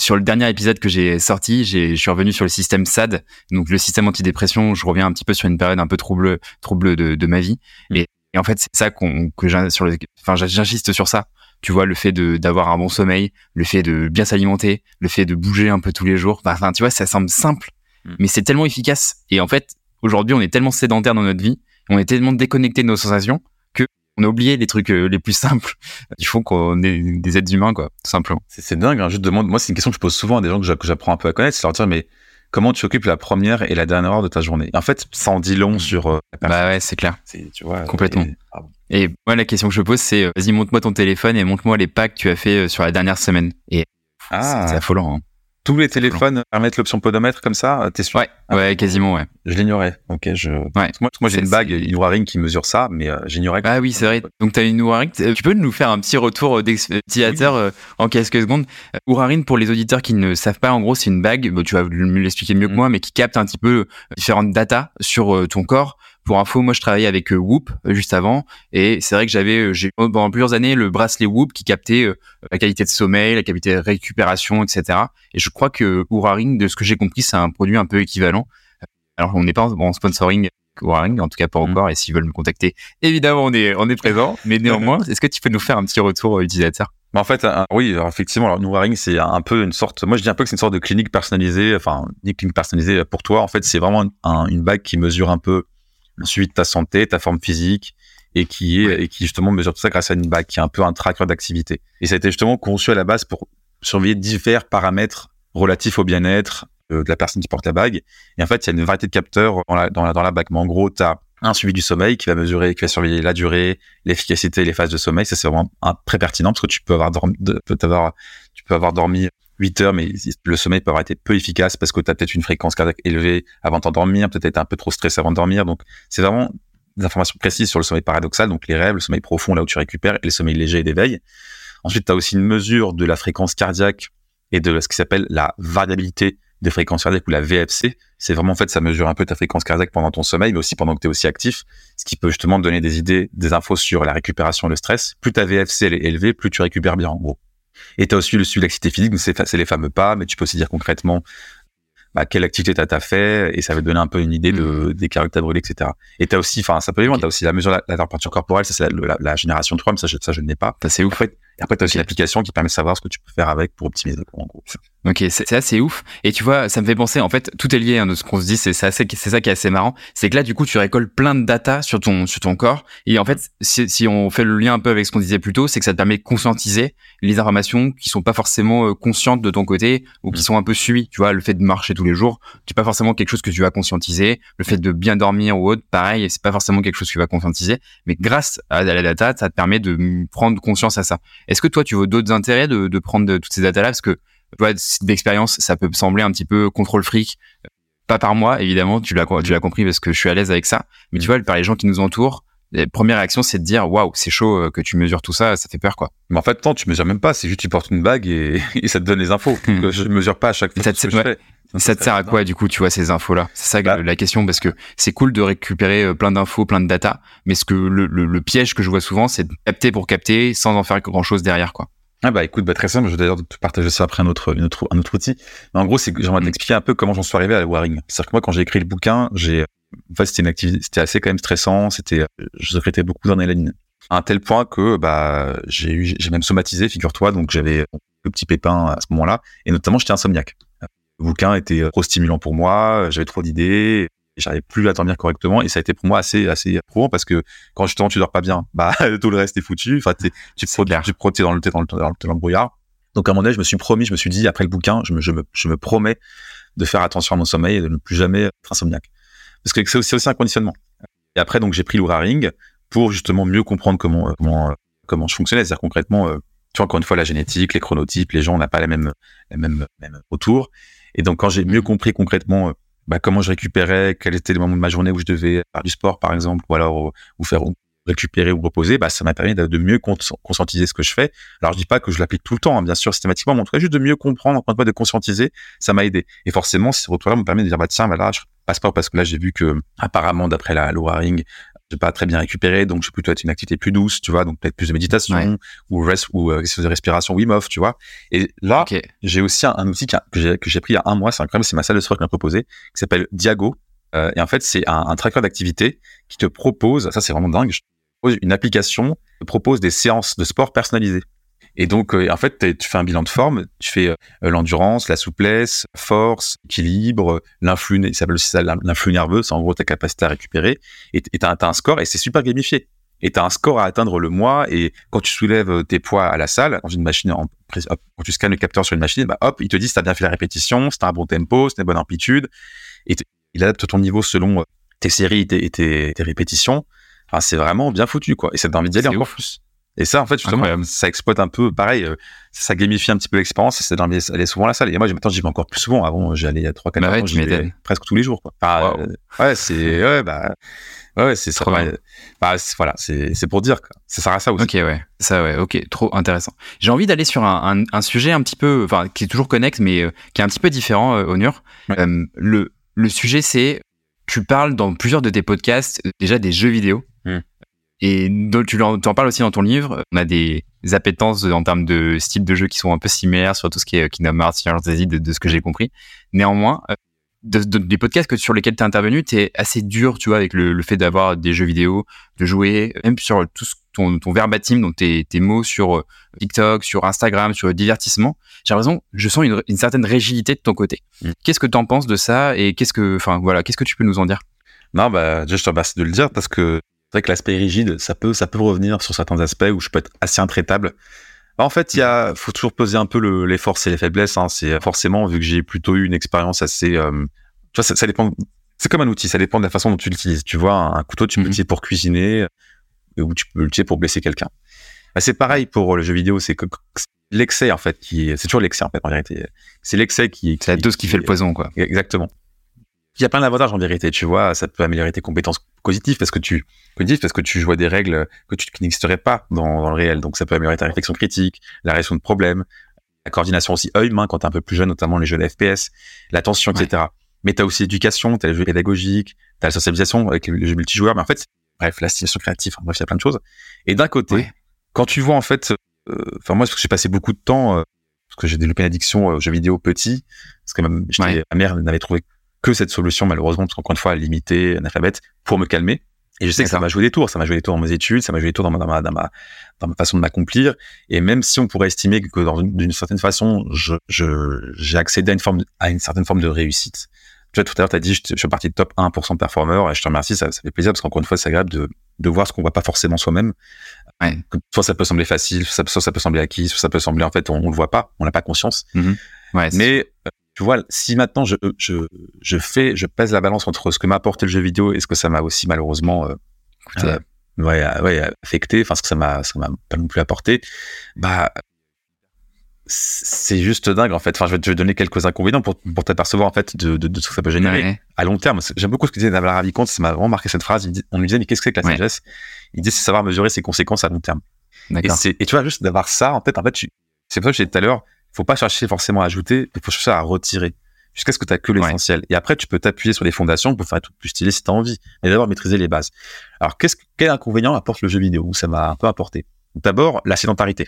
Sur le dernier épisode que j'ai sorti, je suis revenu sur le système SAD, donc le système antidépression. Je reviens un petit peu sur une période un peu trouble, trouble de, de ma vie. Mm. Et, en fait, c'est ça qu'on, que sur enfin, j'insiste sur ça. Tu vois, le fait de d'avoir un bon sommeil, le fait de bien s'alimenter, le fait de bouger un peu tous les jours. Enfin, tu vois, ça semble simple, mm. mais c'est tellement efficace. Et en fait, Aujourd'hui, on est tellement sédentaire dans notre vie, on est tellement déconnecté de nos sensations que on a oublié les trucs euh, les plus simples qui font qu'on est des êtres humains, quoi, tout simplement. C'est dingue. Hein. Je demande, moi, c'est une question que je pose souvent à des gens que j'apprends un peu à connaître, c'est leur dire, mais comment tu occupes la première et la dernière heure de ta journée? En fait, ça en dit long mmh. sur euh, Bah ouais, c'est clair. Tu vois, Complètement. Et, moi, la question que je pose, c'est, euh, vas-y, montre-moi ton téléphone et montre-moi les pas que tu as fait sur la dernière semaine. Et ah. c'est affolant. Hein. Tous les téléphones permettent l'option podomètre comme ça T'es sûr? Ouais, ouais, quasiment, ouais. Je l'ignorais. Ok, je. Ouais. Moi, moi j'ai une bague, une Oura Ring qui mesure ça, mais euh, j'ignorais. Ah oui, c'est vrai. Donc t'as une Oura Ring. Tu peux nous faire un petit retour d'utilisateur euh, en quelques secondes? Oura Ring, pour les auditeurs qui ne savent pas, en gros, c'est une bague. tu vas me l'expliquer mieux que mm. moi, mais qui capte un petit peu différentes datas sur ton corps pour info, moi je travaillais avec euh, Whoop euh, juste avant et c'est vrai que j'avais euh, j'ai pendant plusieurs années le bracelet Whoop qui captait la qualité de sommeil, la qualité de récupération, etc. Et je crois que Oura Ring, de ce que j'ai compris, c'est un produit un peu équivalent. Alors on n'est pas en sponsoring Waring, en tout cas pas mm. encore. Et s'ils veulent me contacter, évidemment, on est, on est présent. Mais néanmoins, est-ce que tu peux nous faire un petit retour utilisateur? En fait, oui, effectivement, alors, c'est un peu une sorte. Moi, je dis un peu que c'est une sorte de clinique personnalisée, enfin, une clinique personnalisée pour toi. En fait, c'est vraiment une bague qui mesure un peu suivi de ta santé, ta forme physique, et qui est et qui justement mesure tout ça grâce à une bague qui est un peu un tracker d'activité. Et ça a été justement conçu à la base pour surveiller divers paramètres relatifs au bien-être euh, de la personne qui porte la bague. Et en fait, il y a une variété de capteurs dans la, dans la, dans la bague. Mais en gros, tu as un suivi du sommeil qui va mesurer, qui va surveiller la durée, l'efficacité les phases de sommeil. Ça, c'est vraiment un, très pertinent parce que tu peux avoir dormi, tu peux avoir dormi 8 heures, mais le sommeil peut avoir été peu efficace parce que tu as peut-être une fréquence cardiaque élevée avant de t'endormir, peut-être un peu trop stressé avant de dormir. Donc, c'est vraiment des informations précises sur le sommeil paradoxal, donc les rêves, le sommeil profond, là où tu récupères, et le sommeil léger et d'éveil. Ensuite, tu as aussi une mesure de la fréquence cardiaque et de ce qui s'appelle la variabilité des fréquences cardiaques ou la VFC. C'est vraiment, en fait, ça mesure un peu ta fréquence cardiaque pendant ton sommeil, mais aussi pendant que tu es aussi actif, ce qui peut justement donner des idées, des infos sur la récupération et le stress. Plus ta VFC elle est élevée, plus tu récupères bien, en gros. Et tu as aussi le suivi de l'activité physique, c'est les fameux pas, mais tu peux aussi dire concrètement bah, quelle activité t'as as fait et ça va te donner un peu une idée de, mm. des calories que t'as brûlées, etc. Et t'as aussi, enfin, ça peut aller loin, t'as aussi la mesure de la, température corporelle, ça c'est la, la, génération 3, mais ça, ça je ne l'ai pas. Ça c'est ouf. Et après, tu as aussi l'application qui permet de savoir ce que tu peux faire avec pour optimiser en gros. Ok, c'est assez ouf. Et tu vois, ça me fait penser, en fait, tout est lié hein, ce qu'on se dit, c'est ça qui est assez marrant. C'est que là, du coup, tu récoltes plein de data sur ton, sur ton corps. Et en fait, si, si on fait le lien un peu avec ce qu'on disait plus tôt, c'est que ça te permet de conscientiser les informations qui sont pas forcément euh, conscientes de ton côté ou qui mm. sont un peu suivies. Tu vois, le fait de marcher tous les jours, c'est pas forcément quelque chose que tu vas conscientiser. Le fait de bien dormir ou autre, pareil, c'est pas forcément quelque chose que tu vas conscientiser. Mais grâce à la data, ça te permet de prendre conscience à ça. Est-ce que toi, tu veux d'autres intérêt de, de prendre toutes ces datas là parce que tu vois d'expérience ça peut sembler un petit peu contrôle fric. Pas par moi évidemment tu l'as tu l'as compris parce que je suis à l'aise avec ça. Mais tu vois par les gens qui nous entourent la première réaction, c'est de dire waouh, c'est chaud euh, que tu mesures tout ça, ça fait peur quoi. Mais en fait, non, tu mesures même pas, c'est juste tu portes une bague et, ça te donne les infos. Hmm. je mesure pas à chaque fois ça te, que fais. Ça, te sert à quoi du coup, tu vois ces infos là C'est ça bah. la question parce que c'est cool de récupérer euh, plein d'infos, plein de data, mais ce que le, le piège que je vois souvent, c'est de capter pour capter sans en faire grand chose derrière quoi. Ah bah écoute, bah très simple, je vais d'ailleurs te partager ça après un autre, autre, un autre outil. Mais en gros, c'est que j'aimerais mm. t'expliquer un peu comment j'en suis arrivé à la Waring. C'est-à-dire que moi, quand j'ai écrit le bouquin, j'ai, en fait, c'était une activité, c'était assez quand même stressant, c'était, je secrétais beaucoup d'adrénaline. À un tel point que, bah, j'ai eu, j'ai même somatisé, figure-toi, donc j'avais le petit pépin à ce moment-là, et notamment j'étais insomniaque. Le bouquin était trop stimulant pour moi, j'avais trop d'idées, j'arrivais plus à dormir correctement. Et ça a été pour moi assez assez prouvant parce que quand justement tu dors pas bien bah tout le reste est foutu. Enfin tu tu te dans le dans le dans le, brouillard. Donc à un moment donné je me suis promis je me suis dit après le bouquin je me je me, je me promets de faire attention à mon sommeil et de ne plus jamais être insomniaque parce que c'est aussi un conditionnement. Et après donc j'ai pris l'Oura pour justement mieux comprendre comment comment comment je fonctionnais. C'est-à-dire concrètement euh, tu vois encore une fois la génétique les chronotypes les gens on n'a pas la même la même même retour. Et donc quand j'ai mieux compris concrètement bah, comment je récupérais, quel était le moment de ma journée où je devais faire du sport, par exemple, ou alors ou faire récupérer ou reposer, bah, ça m'a permis de, mieux conscientiser ce que je fais. Alors, je dis pas que je l'applique tout le temps, hein, bien sûr, systématiquement, mais en tout cas, juste de mieux comprendre, encore une fois, de conscientiser, ça m'a aidé. Et forcément, ces retours-là me permet de dire, bah, tiens, voilà, je passe pas parce que là, j'ai vu que, apparemment, d'après la loi Ring, j'ai pas très bien récupéré, donc je vais plutôt être une activité plus douce, tu vois, donc peut-être plus de méditation ou rest, ou euh, de respiration Wim Hof, tu vois. Et là, j'ai aussi un, outil que j'ai que j'ai pris il y a un mois, c'est incroyable, c'est ma salle de sport qui m'a proposé, qui s'appelle Diago. Euh, et en fait, c'est un, un tracker d'activité qui te propose, ça c'est vraiment dingue, une application qui propose des séances de sport personnalisées. Et donc, euh, en fait, tu fais un bilan de forme, tu fais euh, l'endurance, la souplesse, force, l'équilibre, l'influx, ça nerveux, c'est en gros ta capacité à récupérer. Et tu as, un score et c'est super gamifié. Et tu as un score à atteindre le mois et quand tu soulèves euh, tes poids à la salle, quand tu scannes le capteur sur une machine, bah hop, il te dit si tu as bien fait la répétition, si tu un bon tempo, si tu une bonne amplitude. Et il adapte ton niveau selon tes séries et tes, répétitions. Enfin, c'est vraiment bien foutu, quoi. Et ça donne envie d'y aller encore plus. Et ça, en fait, justement, ça exploite un peu, pareil, euh, ça gamifie un petit peu l'expérience, c'est d'aller souvent à la salle. Et moi, maintenant, j'y vais encore plus souvent. Avant, j'allais à 3 4 bah ouais, presque tous les jours, quoi. Euh, ouais, c'est, ouais, bah, ouais, c'est ça. Bah, voilà, c'est, c'est pour dire, quoi. Ça sert à ça aussi. Ok, ouais. Ça, ouais, ok. Trop intéressant. J'ai envie d'aller sur un, un, sujet un petit peu, enfin, qui est toujours connexe, mais euh, qui est un petit peu différent, euh, Onur. le, le sujet, c'est, tu parles dans plusieurs de tes podcasts, déjà des jeux vidéo. Et tu en, parles aussi dans ton livre. On a des appétences en termes de style de jeu qui sont un peu similaires sur tout ce qui est Kingdom Hearts, Final Fantasy, de, de ce que j'ai compris. Néanmoins, euh, des podcasts que, sur lesquels tu es intervenu, tu es assez dur, tu vois, avec le, fait d'avoir des jeux vidéo, de jouer, même sur tout ton, ton verbatim, donc tes, tes mots sur euh, TikTok, sur Instagram, sur le divertissement. J'ai l'impression, je sens une, certaine rigidité de ton côté. Mm. Qu'est-ce que tu en penses de ça et qu'est-ce que, enfin voilà, qu'est-ce que tu peux nous en dire? Non, bah, je te remercie de le dire parce que c'est vrai que l'aspect rigide, ça peut, ça peut revenir sur certains aspects où je peux être assez intraitable. Bah, en fait, il y a, faut toujours peser un peu le, les forces et les faiblesses. Hein. C'est forcément vu que j'ai plutôt eu une expérience assez, euh, tu vois, ça, ça dépend. C'est comme un outil, ça dépend de la façon dont tu l'utilises. Tu vois, un couteau, tu peux mhm. l'utiliser pour cuisiner euh, ou tu peux l'utiliser pour blesser quelqu'un. Bah, c'est pareil pour le jeu vidéo, c'est que l'excès en fait qui, c'est toujours l'excès en fait en vérité. C'est l'excès qui, c'est la dose qui fait le poison quoi. Exactement il y a plein d'avantages en vérité, tu vois. Ça peut améliorer tes compétences cognitives parce que tu cognitives parce que tu joues des règles que tu qui n'existeraient pas dans, dans, le réel. Donc ça peut améliorer ta réflexion critique, la résolution de problèmes, la coordination aussi œil-main quand t'es un peu plus jeune, notamment les jeux de FPS, l'attention, etc. Mais t'as aussi l'éducation, t'as les jeux pédagogiques, t'as la socialisation avec les jeux multijoueurs. Mais en fait, bref, la stimulation créative. bref, il y a plein de choses. Et d'un côté, quand tu vois en fait, euh, enfin moi, parce que j'ai passé beaucoup de temps, euh, parce que j'ai développé une addiction aux jeux vidéo petit, parce que même ma mère n'avait trouvé que cette solution, malheureusement, parce qu'encore une fois, limitée, analphabète, pour me calmer. Et je sais que ça m'a joué des tours, ça m'a joué des tours dans mes études, ça m'a joué des tours dans ma, dans ma, dans ma, dans ma façon de m'accomplir. Et même si on pourrait estimer que d'une certaine façon, je, je, j'ai accédé à une forme, à une certaine forme de réussite. Tu vois, tout à l'heure, tu as dit, je, je, suis parti de top 1% performeur, et je te remercie, ça, ça fait plaisir, parce qu'encore une fois, c'est agréable de, de voir ce qu'on voit pas forcément soi-même. Ouais. Soit ça peut sembler facile, soit ça peut sembler acquis, soit ça peut sembler, en fait, on, on le voit pas, on n'a pas conscience. Mm-hmm. Ouais, Mais tu vois, si maintenant je, je, je fais, je pèse la balance entre ce que m'a apporté le jeu vidéo et ce que ça m'a aussi malheureusement euh, euh, ouais, ouais, affecté, enfin ce que ça m'a, pas non plus apporté, bah c'est juste dingue en fait. Enfin, je vais te donner quelques inconvénients pour, pour t'apercevoir en fait de, de, ce que ça peut générer à long terme. J'aime beaucoup ce que disait Naval Ravikant, ça m'a vraiment marqué cette phrase. on lui disait mais qu'est-ce que c'est que la sagesse? Il disait c'est savoir mesurer ses conséquences à long terme. Et, et, tu vois juste d'avoir ça en tête, en fait, c'est pour ça que j'ai dit tout à l'heure, faut pas chercher forcément à ajouter, il faut chercher à retirer jusqu'à ce que tu as que l'essentiel. Et après, tu peux t'appuyer sur les fondations pour faire tout plus stylé si tu as envie, mais d'abord maîtriser les bases. Alors, qu'est-ce quel inconvénient apporte le jeu vidéo Ça m'a un peu apporté? D'abord, la sédentarité.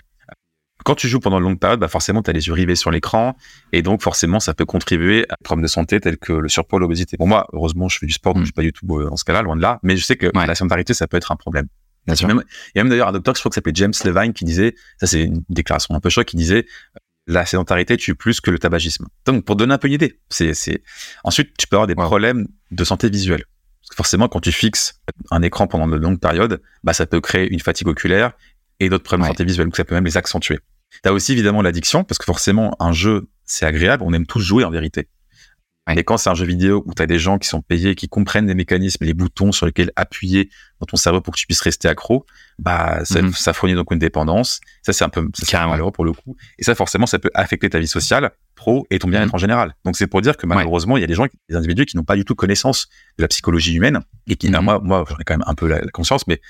Quand tu joues pendant une longue période, bah forcément, tu as les yeux rivés sur l'écran, et donc forcément, ça peut contribuer à des problèmes de santé tels que le surpoids, l'obésité. Pour moi, heureusement, je fais du sport, donc mm. je suis pas du tout euh, dans ce cas-là, loin de là, mais je sais que la sédentarité, ça peut être un problème. Bien sûr. il y a même d'ailleurs un docteur, je crois que s'appelait James Levine, qui disait, ça c'est une déclaration un peu choc, qui disait, la sédentarité tue plus que le tabagisme. Donc, pour donner un peu une idée, c'est, c'est... ensuite, tu peux avoir des problèmes de santé visuelle. Parce que forcément, quand tu fixes un écran pendant de longues périodes, bah, ça peut créer une fatigue oculaire et d'autres problèmes de santé visuelle. Donc, ça peut même les accentuer. Tu as aussi évidemment l'addiction, parce que forcément, un jeu, c'est agréable. On aime tous jouer en vérité. Et quand c'est un jeu vidéo où tu as des gens qui sont payés, qui comprennent les mécanismes, les boutons sur lesquels appuyer dans ton cerveau pour que tu puisses rester accro, bah ça, mhm. ça fournit donc une dépendance. Ça c'est un peu ça, malheureux pour le coup. Et ça forcément ça peut affecter ta vie sociale, pro et ton bien-être mhm. en général. Donc c'est pour dire que malheureusement il y a des gens, des individus qui n'ont pas du tout connaissance de la psychologie humaine et qui, mhm. moi moi j'en ai quand même un peu la, conscience, mais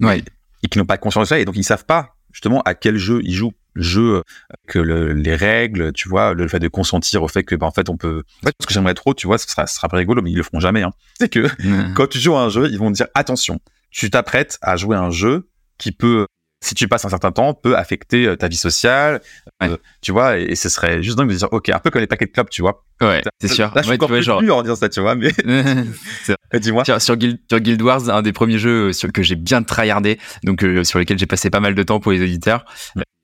ouais. et qui n'ont pas conscience de ça et donc ils savent pas justement à quel jeu ils jouent jeu que les règles, tu vois, le fait de consentir au fait que, bah, en fait, on peut. En fait, ce que j'aimerais trop, tu vois, ce sera, ce sera pas rigolo, mais ils le feront jamais. Hein. C'est que quand tu joues à un jeu, ils vont te dire attention, tu t'apprêtes à jouer à un jeu qui peut si tu passes un certain temps, peut affecter euh, ta vie sociale, euh, tu vois, et, ce serait juste dingue de dire, ok, un peu comme les paquets de clubs, tu vois. Ouais, c'est sûr. Là, je suis encore plus genre... en disant ça, tu vois, mais. Dis-moi. Sur, sur, Guild, sur, Guild, Wars, un des premiers jeux euh, sur, que j'ai bien tryhardé, donc sur lesquels j'ai passé pas mal de temps pour les auditeurs,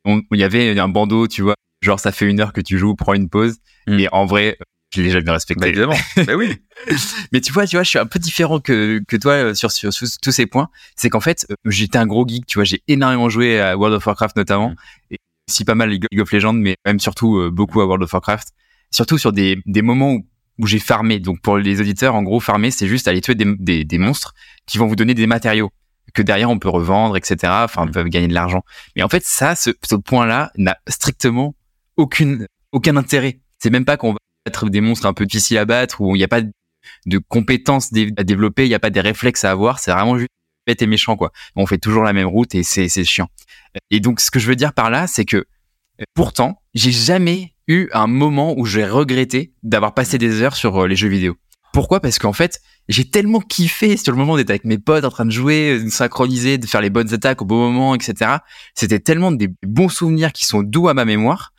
il y avait un bandeau, tu vois, genre ça fait une heure que tu joues, prends une pause, mm. et en vrai, je l'ai jamais respecté. Bah, évidemment. bah oui. Mais tu vois, tu vois, je suis un peu différent que, que toi euh, sur, sur, tous ces points. C'est qu'en fait, euh, j'étais un gros geek, tu vois, j'ai énormément joué à World of Warcraft notamment, mm. et aussi pas mal League of Legends, mais même surtout euh, beaucoup à World of Warcraft. Surtout sur des, des moments où, où j'ai farmé. Donc pour les auditeurs, en gros, farmer, c'est juste aller tuer des, des, des, monstres qui vont vous donner des matériaux que derrière on peut revendre, etc. Enfin, on mm. peut gagner de l'argent. Mais en fait, ça, ce, ce point-là n'a strictement aucune, aucun intérêt. C'est même pas qu'on va être des monstres un peu difficiles à battre, où il n'y a pas de compétences à développer, il n'y a pas des réflexes à avoir, c'est vraiment juste bête et méchant, quoi. On fait toujours la même route et c'est, c'est chiant. Et donc, ce que je veux dire par là, c'est que pourtant, j'ai jamais eu un moment où j'ai regretté d'avoir passé des heures sur euh, les jeux vidéo. Pourquoi? Parce qu'en fait, j'ai tellement kiffé sur le moment d'être avec mes potes en train de jouer, de synchroniser, de faire les bonnes attaques au bon moment, etc. C'était tellement des bons souvenirs qui sont doux à ma mémoire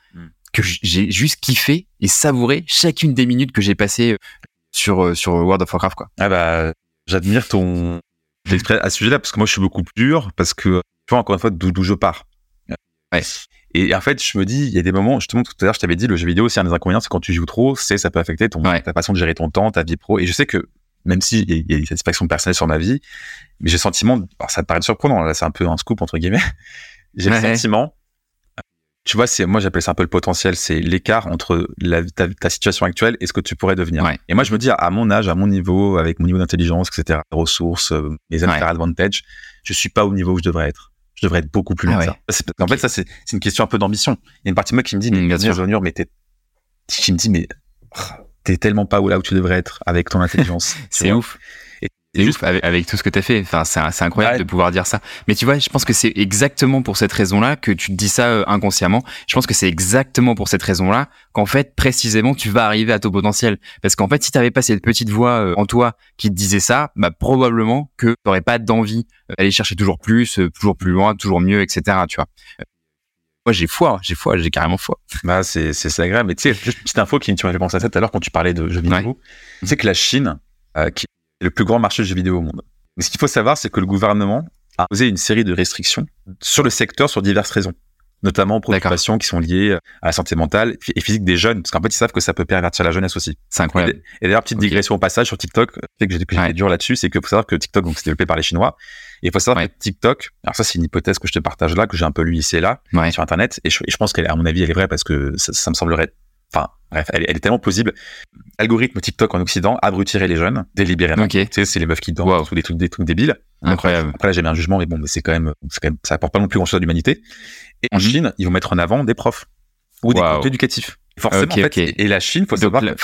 que j'ai juste kiffé et savouré chacune des minutes que j'ai passées euh, sur sur World of Warcraft quoi. Ah bah j'admire ton à ce sujet-là parce que moi je suis beaucoup plus dur parce que tu vois encore une fois d'où je pars. Ouais. Et en fait, je me dis, il y a des moments, justement, tout à l'heure, je t'avais dit, le jeu vidéo, c'est un des inconvénients, c'est quand tu joues trop, c'est ça peut affecter ton, ta façon de gérer ton temps, ta vie pro. Et je sais que, même s'il y, y, a une satisfaction personnelle sur ma vie, mais j'ai le sentiment, alors ça paraît surprenant, là, c'est un peu un scoop, entre guillemets. j'ai le sentiment, tu vois, c'est, moi, j'appelle ça un peu le potentiel, c'est l'écart entre la, ta, situation actuelle et ce que tu pourrais devenir. Et moi, je me dis, à mon âge, à mon niveau, avec mon niveau d'intelligence, etc., ressources, euh, mes ouais. advantage, je suis pas au niveau où je devrais être je devrais être beaucoup plus loin. Ah En fait, ça, c'est une question un peu d'ambition. Il y a une partie de moi qui me dit, mais bien sûr, mais t'es, qui me dit, mais oh, t'es tellement pas où là où tu devrais être avec ton intelligence. c'est ouf. C'est juste avec, tout ce que tu as fait. Enfin, c'est incroyable de pouvoir dire ça. Mais tu vois, je pense que c'est exactement pour cette raison-là que tu te dis ça euh, inconsciemment. Je pense que c'est exactement pour cette raison-là qu'en fait, précisément, tu vas arriver à ton potentiel. Parce qu'en fait, si tu avais pas cette petite voix euh, en toi qui te disait ça, bah, probablement que tu n'aurais pas d'envie d'aller chercher toujours plus, euh, toujours plus loin, toujours mieux, etc. Tu vois. Moi, j'ai foi, j'ai foi, j'ai carrément foi. Bah, c'est, c'est agréable. Mais tu sais, juste une petite info qui tu m'as fait penser à ça tout à l'heure quand tu parlais de jeux vidéo. Tu sais que la Chine, qui le plus grand marché de jeux vidéo au monde. Mais ce qu'il faut savoir, c'est que le gouvernement a posé une série de restrictions sur le secteur sur diverses raisons, notamment préoccupations qui sont liées à la santé mentale et physique des jeunes, parce qu'en fait, ils savent que ça peut pervertir la jeunesse aussi. C'est incroyable. Et, d'ailleurs, petite digression au passage sur TikTok, fait que j'ai dur là-dessus, c'est que faut savoir que TikTok, donc, c'est développé par les Chinois. Et il faut savoir que TikTok, alors ça, c'est une hypothèse que je te partage là, que j'ai un peu lu ici et là, sur Internet, et je, pense qu'à mon avis, elle est vraie parce que ça me semblerait Enfin, bref, elle, est tellement plausible. Algorithme TikTok en Occident abrutirait les jeunes délibérément. Tu sais, c'est les meufs qui dansent ou des trucs, des trucs débiles. Incroyable. Après, là, j'ai mis un jugement, mais bon, c'est quand, même, quand même, ça apporte pas non plus grand chose à l'humanité. Et en mhm. Chine, ils vont mettre en avant des profs ou des contenus éducatifs. Forcément, en fait, et la Chine, faut savoir, il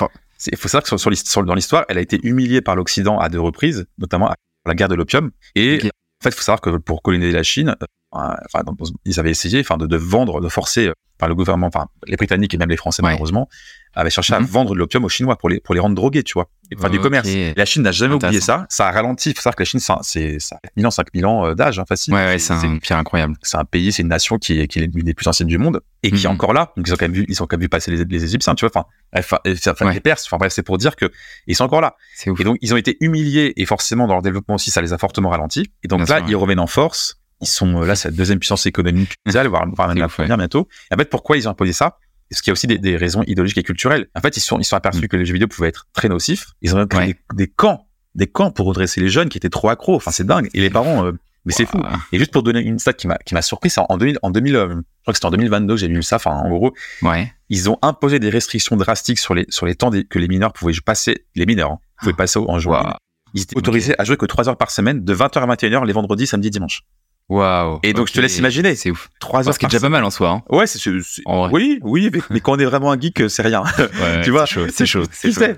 faut savoir que sur, sur, dans l'histoire, elle a été humiliée par l'Occident à deux reprises, notamment à la guerre de l'opium. Et en fait, il faut savoir que pour coloniser la Chine, enfin, ils avaient essayé, enfin, de, de, vendre, de forcer, euh, enfin, le gouvernement, enfin, les Britanniques et même les Français, malheureusement, avaient cherché à mhm. vendre de l'opium aux Chinois pour les, pour les rendre drogués, tu vois. Enfin, du commerce. La Chine n'a jamais oublié ça. Ça a ralenti. Il faut savoir que la Chine, c'est, ça 1000 ans, 5000 ans euh, d'âge, hein, facile. Ouais, ouais c'est un pire incroyable. C'est un pays, c'est une nation qui est, qui est l'une des plus anciennes du monde et qui est mhm. encore là. Donc, ils ont quand même vu, ils ont quand même vu passer les, les Égyptiens, tu vois. Enfin, enfin, les Perses. Enfin, bref, c'est pour dire que ils sont encore là. Et donc, ils ont été humiliés et forcément, dans leur développement aussi, ça les a fortement ralentis. Et donc là, ils reviennent en force ils sont euh, là, c'est la deuxième puissance économique mondiale, voire, même la première bientôt. Et en fait, pourquoi ils ont imposé ça? Parce qu'il y a aussi des, raisons idéologiques et culturelles. En fait, ils sont, ils sont aperçus mm. que les jeux vidéo pouvaient être très nocifs. Ils ont même créé des, camps, des camps pour redresser les jeunes qui étaient trop accros. Enfin, c'est dingue. Et les parents, euh, mais c'est fou. Et juste pour donner une stat qui m'a, qui m'a surpris, c'est en 2000, en 2000, euh, je crois que c'était en 2022 que j'ai vu ça. Enfin, en gros, ouais. ils ont imposé des restrictions drastiques sur les, sur les temps que les mineurs pouvaient passer, les mineurs, hein, pouvaient passer en jouant. Ils étaient autorisés à jouer que 3 heures par semaine, de 20h à 21h, les vendredis, samedi, dimanche. Waouh. Et donc je te laisse imaginer. C'est ouf. Trois heures. Ce qui est déjà pas mal en soi. Hein. Ouais, c'est, oui, oui, mais, quand on est vraiment un geek, c'est rien. tu vois. C'est chaud. C'est chaud.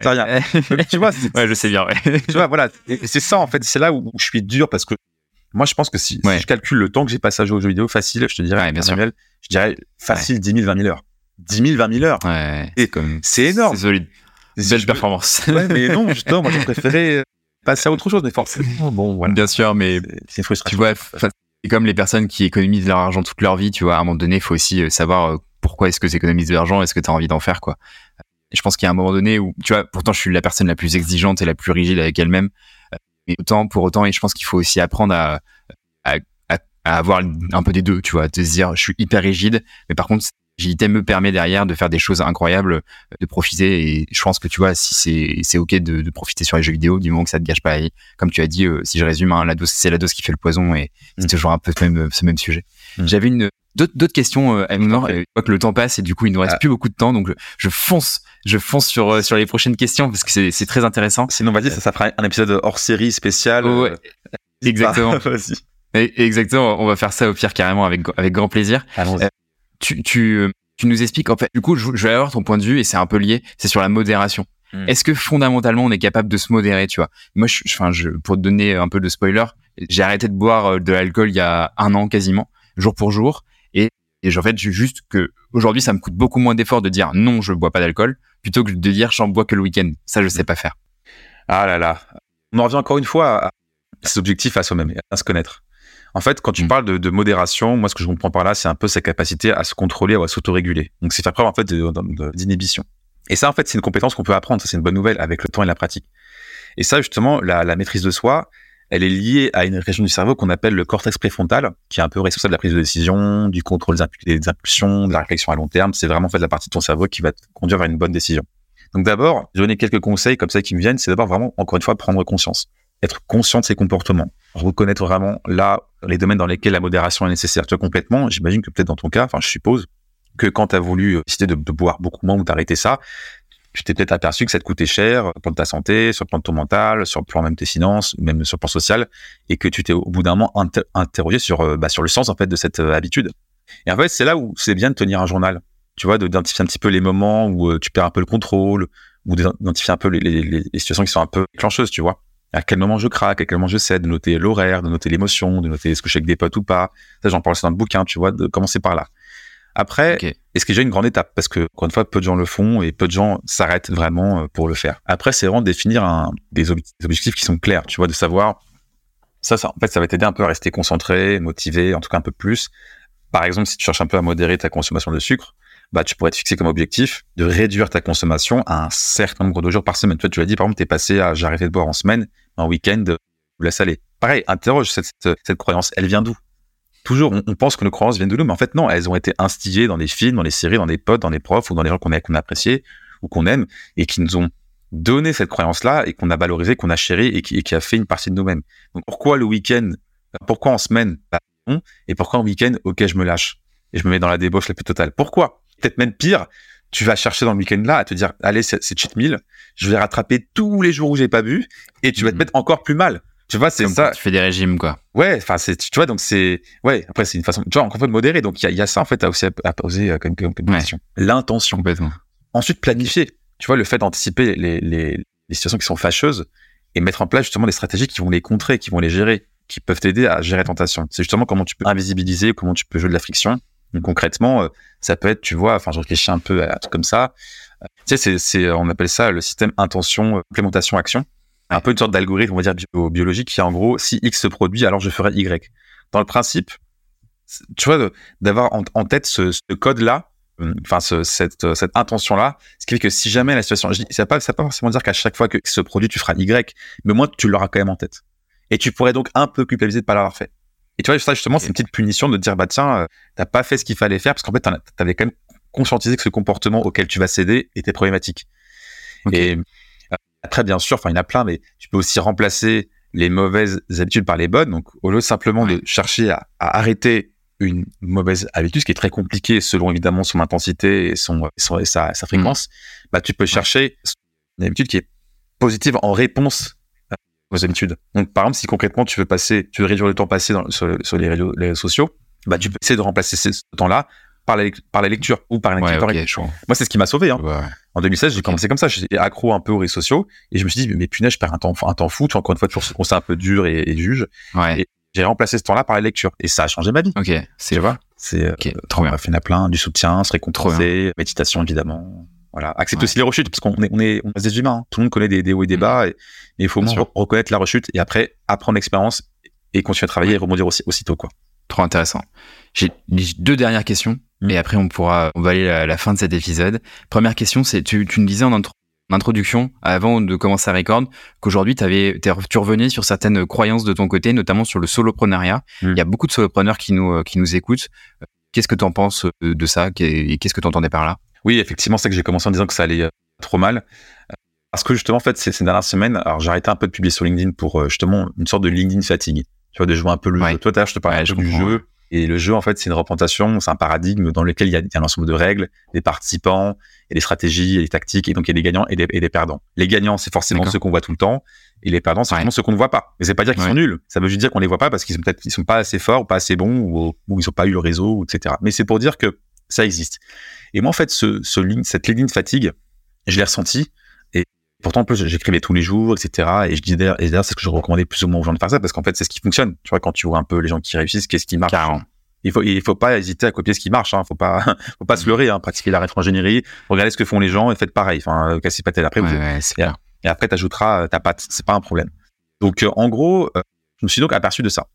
C'est rien. tu vois. Ouais, je sais bien. Ouais. tu vois, voilà. C'est ça en fait. C'est là où, je suis dur parce que moi, je pense que si, je calcule le temps que j'ai passé à jouer aux jeux vidéo facile, je te dirais, bien sûr. je dirais facile 10 000, 20 000 heures. 10 000, 20 000 heures. Ouais. C'est énorme. C'est solide. Belle performance. Ouais, mais non, justement, moi, j'ai préféré passer à autre chose, mais forcément, bon, voilà. Bien sûr, mais c'est frustrant. Tu vois, c'est comme les personnes qui économisent leur argent toute leur vie, tu vois, à un moment donné, il faut aussi euh, savoir euh, pourquoi est-ce que tu économises de l'argent, est-ce que tu as envie d'en faire, quoi. Je pense qu'il y a un moment donné où, tu vois, pourtant je suis la personne la plus exigeante et la plus rigide avec elle-même, euh, mais autant pour autant, et je pense qu'il faut aussi apprendre à, à, à, avoir un peu des deux, tu vois, de se dire, je suis hyper rigide, mais par contre, Agilité me permet derrière de faire des choses incroyables, de profiter. Et je pense que tu vois, si c'est c'est ok de, de, profiter sur les jeux vidéo, du moment que ça te gâche pas. Et comme tu as dit, euh, si je résume, hein, la dose, c'est la dose qui fait le poison, et c'est mm. toujours un peu ce même, ce même sujet. Mm. J'avais une d'autres questions, euh, Eleanor, et vois que le temps passe et du coup il nous reste ah. plus beaucoup de temps, donc je fonce, je fonce sur euh, sur les prochaines questions parce que c'est c'est très intéressant. Sinon, on va dire ça, ça fera un épisode hors série spécial. ouais. Exactement. Exactement. On va faire ça au pire carrément avec avec grand plaisir. Tu, tu, tu nous expliques, en fait, du coup, je, vais avoir ton point de vue et c'est un peu lié, c'est sur la modération. Hmm. Est-ce que fondamentalement on est capable de se modérer, tu vois? Moi, je, enfin, je, pour te donner un peu de spoiler, j'ai arrêté de boire euh, de l'alcool il y a un an quasiment, jour pour jour, et, et en fait, juste que aujourd'hui, ça me coûte beaucoup moins d'efforts de dire non, je bois pas d'alcool, plutôt que de dire j'en bois que le week-end. Ça, je sais pas faire. Ah là là, on en revient encore une fois à ses objectifs à soi-même, à se connaître. En fait, quand tu mm. parles de, modération, moi, ce que je comprends par là, c'est un peu sa capacité à se contrôler ou à s'autoréguler. Donc, c'est faire preuve, en fait, d'inhibition. Et ça, en fait, c'est une compétence qu'on peut apprendre. Ça, c'est une bonne nouvelle avec le temps et la pratique. Et ça, justement, la, la maîtrise de soi, elle est liée à une région du cerveau qu'on appelle le cortex préfrontal, qui est un peu responsable de la prise de décision, du contrôle des impulsions, de la réflexion à long terme. C'est vraiment en fait la partie de ton cerveau qui va te conduire vers une bonne décision. Donc d'abord, donner quelques conseils comme ça qui me viennent, c'est d'abord vraiment, encore une fois, prendre conscience. Être conscient de ses comportements. Reconnaître vraiment là les domaines dans lesquels la modération est nécessaire. Tu vois, complètement, j'imagine que peut-être dans ton cas, enfin je suppose, que quand tu as voulu décider de, boire beaucoup moins ou d'arrêter ça, tu t'es peut-être aperçu que ça te coûtait cher sur le plan de ta santé, sur le plan de ton mental, sur le plan même de tes finances, même sur le plan social, et que tu t'es au bout d'un moment interrogé sur, euh, bah, sur le sens en fait de cette euh, habitude. Et en fait, c'est là où c'est bien de tenir un journal, tu vois, d'identifier un petit peu les moments où euh, tu perds un peu le contrôle, ou d'identifier un peu les, les, situations qui sont un peu clencheuses, tu vois. À quel moment je craque, à quel moment je cède, de noter l'horaire, de noter l'émotion, de noter est-ce que je suis avec des potes ou pas. Ça, j'en parle dans le bouquin, tu vois, de commencer par là. Après, est-ce que j'ai une grande étape? Parce que, encore une fois, peu de gens le font et peu de gens s'arrêtent vraiment euh, pour le faire. Après, c'est vraiment de définir un, des, objectifs qui sont clairs, tu vois, de savoir. Ça, ça, en fait, ça va t'aider un peu à rester concentré, motivé, en tout cas un peu plus. Par exemple, si tu cherches un peu à modérer ta consommation de sucre, bah, tu pourrais te fixer comme objectif de réduire ta consommation à un certain nombre de jours par semaine. Toi, tu l'as dit, par exemple, tu es passé à arrêté de boire en semaine, en week-end, vous laisse aller. Pareil, interroge cette, cette croyance. Elle vient d'où? Toujours, on, pense que nos croyances viennent de nous, mais en fait, non, elles ont été instillées dans des films, dans des séries, dans des potes, dans des profs ou dans des gens qu'on a, qu'on a appréciés ou qu'on aime et qui nous ont donné cette croyance-là et qu'on a valorisé, qu'on a chéri et qui, a fait une partie de nous-mêmes. Donc, pourquoi le week-end, pourquoi en semaine, non, et pourquoi en week-end, ok, je me lâche et je me mets dans la débauche la plus totale? Pourquoi? Peut-être même pire, tu vas chercher dans le week-end là à te dire, allez, c'est cheat meal, je vais rattraper tous les jours où j'ai pas bu et tu vas te mmh. mettre encore plus mal. Tu vois, c'est ça. Tu fais des régimes, quoi. Ouais, enfin, c'est, tu vois, donc c'est, ouais, après, c'est une façon, tu vois, encore une fois, de modérer. Donc, il y a, y a, ça, en fait, à aussi à, poser euh, comme, comme, question. L'intention. Complètement. Ensuite, planifier. Tu vois, le fait d'anticiper les, les, les situations qui sont fâcheuses et mettre en place justement des stratégies qui vont les contrer, qui vont les gérer, qui peuvent t'aider à gérer tentation. C'est justement comment tu peux invisibiliser, comment tu peux jouer de la friction. Donc, concrètement, euh, ça peut être, tu vois, enfin, je réfléchis un peu à truc comme ça. Euh, tu sais, c'est, on appelle ça le système intention, implémentation, action un peu une sorte d'algorithme, on va dire, biologique, qui est en gros, si X se produit, alors je ferai Y. Dans le principe, tu vois, d'avoir en, tête ce, code-là, euh, enfin cette, cette intention-là, ce qui fait que si jamais la situation, ça ne pas, pas forcément dire qu'à chaque fois que X se produit, tu feras Y, mais au moins tu l'auras quand même en tête. Et tu pourrais donc un peu culpabiliser de pas l'avoir fait. Et tu vois, ça justement, c'est une petite punition de dire, bah tiens, euh, t'as pas fait ce qu'il fallait faire, parce qu'en fait, t'avais quand même conscientisé que ce comportement auquel tu vas céder était problématique. Et après, bien sûr, enfin, il y en a plein, mais tu peux aussi remplacer les mauvaises habitudes par les bonnes. Donc, au lieu simplement de chercher à, arrêter une mauvaise habitude, ce qui est très compliqué selon évidemment son intensité et son, sa, sa, fréquence, mm. bah, tu peux chercher une habitude qui est positive en réponse aux habitudes. Donc, par exemple, si concrètement tu veux passer, tu veux réduire le temps passé sur, les, réseaux, sociaux, bah, tu peux essayer de remplacer ce temps-là par la, par la lecture ou par la lecture. Moi, c'est ce qui m'a sauvé. Hein. En 2016, j'ai commencé comme ça. J'étais accro un peu aux réseaux sociaux et je me suis dit, mais punaise, je perds un temps, un temps fou. Tu vois, encore une fois, toujours ce un peu dur et, et juge. Ouais. Et j'ai remplacé ce temps-là par la lecture et ça a changé ma vie. Ok. C'est, tu vois, c'est, euh, trop bien. On a fait plein, du soutien, se méditation évidemment. Voilà. Accepte aussi les rechutes parce qu'on est, on est, on est des humains. Hein. Tout le monde connaît des, des hauts et des mm. bas et, il faut reconnaître la rechute et après apprendre l'expérience et continuer à travailler et rebondir aussi, aussitôt, quoi. Trop intéressant. J'ai deux dernières questions mm. et après on pourra, on va aller à la fin de cet épisode. Première question, c'est tu, tu nous disais en introduction, avant de commencer à record, qu'aujourd'hui tu revenais sur certaines croyances de ton côté, notamment sur le soloprenariat. Mm. Il y a beaucoup de solopreneurs qui nous, qui nous écoutent. Qu'est-ce que tu en penses de ça? Et qu'est-ce que tu entendais par là? Oui, effectivement, c'est que j'ai commencé en disant que ça allait euh, trop mal. Parce que justement, en fait, ces, ces dernières semaines, alors j'ai arrêté un peu de publier sur LinkedIn pour euh, justement une sorte de LinkedIn fatigue. Tu vois, de jouer un peu le jeu. Toi, je te parlais du jeu. Et le jeu, en fait, c'est une représentation, c'est un paradigme dans lequel il y a, un ensemble de règles, des participants, et des stratégies, et des tactiques, et donc il y a des gagnants et des, et des perdants. Les gagnants, c'est forcément ceux qu'on voit tout le temps, et les perdants, c'est forcément ceux qu'on ne voit pas. Mais c'est pas dire qu'ils sont nuls, ça veut juste dire qu'on les voit pas parce qu'ils sont peut-être, ils sont pas assez forts, ou pas assez bons, ou, ou ils ont pas eu le réseau, etc. Mais c'est pour dire que ça existe. Et moi, en fait, ce, ce cette ligne fatigue, je l'ai ressenti Pourtant, en plus, j'écrivais tous les jours, etc. Et je disais, et d'ailleurs, c'est ce que je recommandais plus ou moins aux gens de faire ça, parce qu'en fait, c'est ce qui fonctionne. Tu vois, quand tu vois un peu les gens qui réussissent, qu'est-ce qui marche? Il faut, il faut pas hésiter à copier ce qui marche. Hein. Faut pas, faut pas se leurrer. Hein. Pratiquer la rétro-ingénierie, regardez ce que font les gens et faites pareil. Enfin, euh, cassez pas tête après. Ouais, et, et, après, t'ajouteras euh, ta patte. C'est pas un problème. Donc, euh, en gros, je me suis donc aperçu de ça.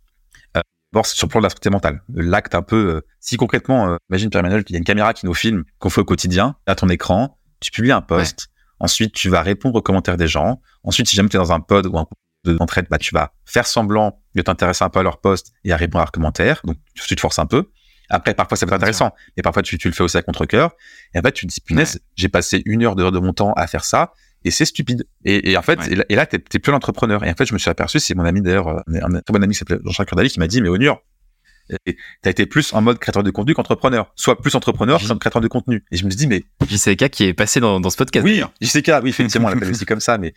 Euh, sur le plan de la santé mentale, l'acte un peu. si concrètement, imagine Pierre Emmanuel, il y a une caméra qui nous filme, qu'on fait au quotidien, à ton écran, tu publies un post. Ensuite, tu vas répondre aux commentaires des gens. Ensuite, si jamais tu es dans un pod ou un d'entraide, bah, tu vas faire semblant de t'intéresser un peu à leur poste et à répondre à leurs commentaires. Donc, tu te forces un peu. Après, parfois, ça peut être intéressant, mais parfois, tu, tu, le fais aussi à contre-cœur. Et en fait, tu te dis, punaise, j'ai passé une heure, de mon temps à faire ça, et c'est stupide. Et, et, en fait, et là, t'es plus l'entrepreneur. Et en fait, je me suis aperçu, c'est mon ami d'ailleurs, euh, un très bon ami qui s'appelle Jean-Charles Cordali, qui m'a dit, mais Onur, t'as été plus en mode créateur de contenu qu'entrepreneur. Soit plus entrepreneur, soit créateur de contenu. Et je me suis dit, mais. JCK qui est passé dans, dans ce podcast. Oui, JCK, oui, effectivement, on l'appelle aussi comme ça, mais,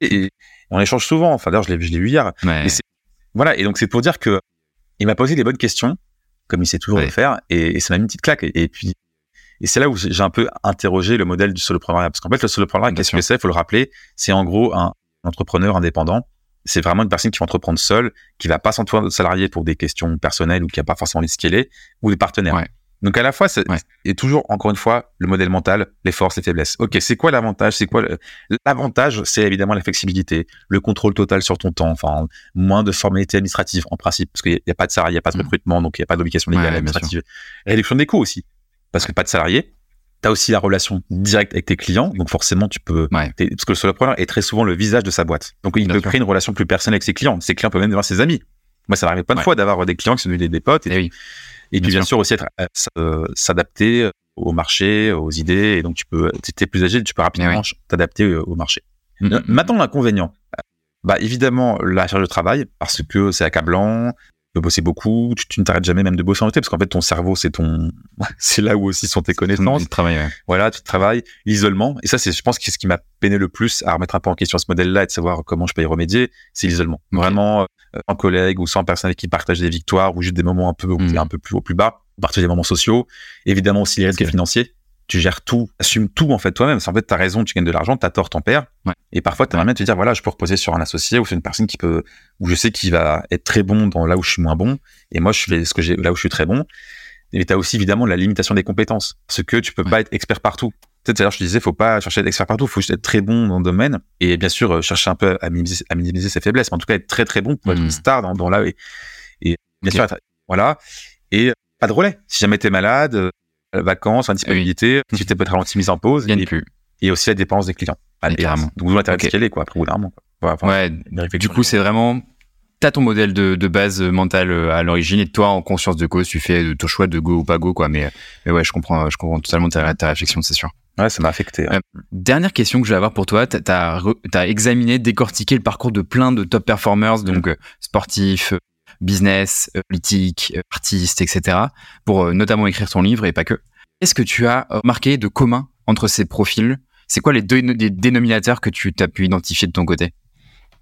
et, on échange souvent. Enfin, d'ailleurs, je l'ai, je l'ai vu hier. Mais voilà. Et donc, c'est pour dire que il m'a posé des bonnes questions, comme il sait toujours le faire, et, ça m'a mis une petite claque. Et, puis, et c'est là où j'ai un peu interrogé le modèle du solopreneur. Parce qu'en fait, le solopreneur, qu'est-ce que c'est? Faut le rappeler. C'est en gros un entrepreneur indépendant. C'est vraiment une personne qui va entreprendre seule, qui va pas s'entourer de salariés pour des questions personnelles ou qui a pas forcément envie de scaler, ou des partenaires. Donc à la fois, c'est et toujours encore une fois le modèle mental, les forces, les faiblesses. Ok, c'est quoi l'avantage? C'est quoi l'avantage? C'est évidemment la flexibilité, le contrôle total sur ton temps, enfin moins de formalités administratives en principe, parce qu'il n'y a, pas de salarié, il n'y a pas de mmh. recrutement, donc il n'y a pas d'obligation légale administrative. Réduction des coûts aussi, parce que pas de salarié. Tu as aussi la relation directe avec tes clients, donc forcément tu peux, parce que le solopreneur est très souvent le visage de sa boîte, donc il peut créer une relation plus personnelle avec ses clients. Ses clients peuvent même devenir ses amis. Moi, ça m'arrive plein de fois d'avoir des clients qui sont devenus des, potes. Et, eh oui. Et puis bien, sûr aussi être euh, euh, s'adapter euh, au marché, aux idées. Et donc tu peux, si es plus agile, tu peux rapidement t'adapter au marché. Mm, mm, mm. Maintenant l'inconvénient, bah évidemment la charge de travail parce que c'est accablant, peux bosser beaucoup, tu, ne t'arrêtes jamais même de bosser en été parce qu'en fait ton cerveau c'est ton c'est là où aussi sont tes connaissances. Tu travailles. Voilà, tu travailles, l'isolement et ça c'est je pense que ce qui m'a peiné le plus à remettre un peu en question ce modèle-là et de savoir comment je peux y remédier, c'est l'isolement. Vraiment euh, en collègue ou sans personne qui partage des victoires ou juste des moments un peu hmm. un peu plus haut plus bas, partager des moments sociaux, évidemment aussi les risques financiers tu gères tout, assumes tout en fait toi-même. En fait, t'as raison, tu gagnes de l'argent, t'as tort, t'en perds. Et parfois, t'aimerais bien te dire, voilà, je peux reposer sur un associé ou sur une personne qui peut, où je sais qu'il va être très bon dans là où je suis moins bon. Et moi, je fais ce que j'ai là où je suis très bon. Et t'as aussi évidemment la limitation des compétences. Parce que tu peux pas être expert partout. Peut-être, à je te disais, faut pas chercher à être expert partout, faut juste être très bon dans le domaine. Et bien sûr, euh, chercher un peu à minimiser, à minimiser ses faiblesses. Mais en tout cas, être très très bon pour être une hmm. star dans, dans là. Et, et bien sûr, voilà. Et pas de relais. Si jamais t'es malade, euh, vacances, indisponibilité, oui. tu peux être ralenti, mise en pause. Bien et, plus. Et aussi la dépense des clients. Carrément. Donc, vous l'intérêt okay. de quoi, après, au bout d'un ouais, du coup, c'est vraiment, t'as ton modèle de, de base mentale euh, à l'origine et toi, en conscience de cause, tu fais ton choix de go ou pas go, quoi. Mais, mais ouais, je comprends, je comprends totalement ta, ta réflexion, c'est sûr. Ouais, ça m'a affecté. Euh, dernière question que je vais avoir pour toi. Tu as, as, examiné, décortiqué le parcours de plein de top performers, donc euh, sportifs, business, politique, artistes, etc. pour notamment écrire ton livre et pas que. Qu'est-ce que tu as remarqué de commun entre ces profils? C'est quoi les deux dénominateurs que tu as pu identifier de ton côté?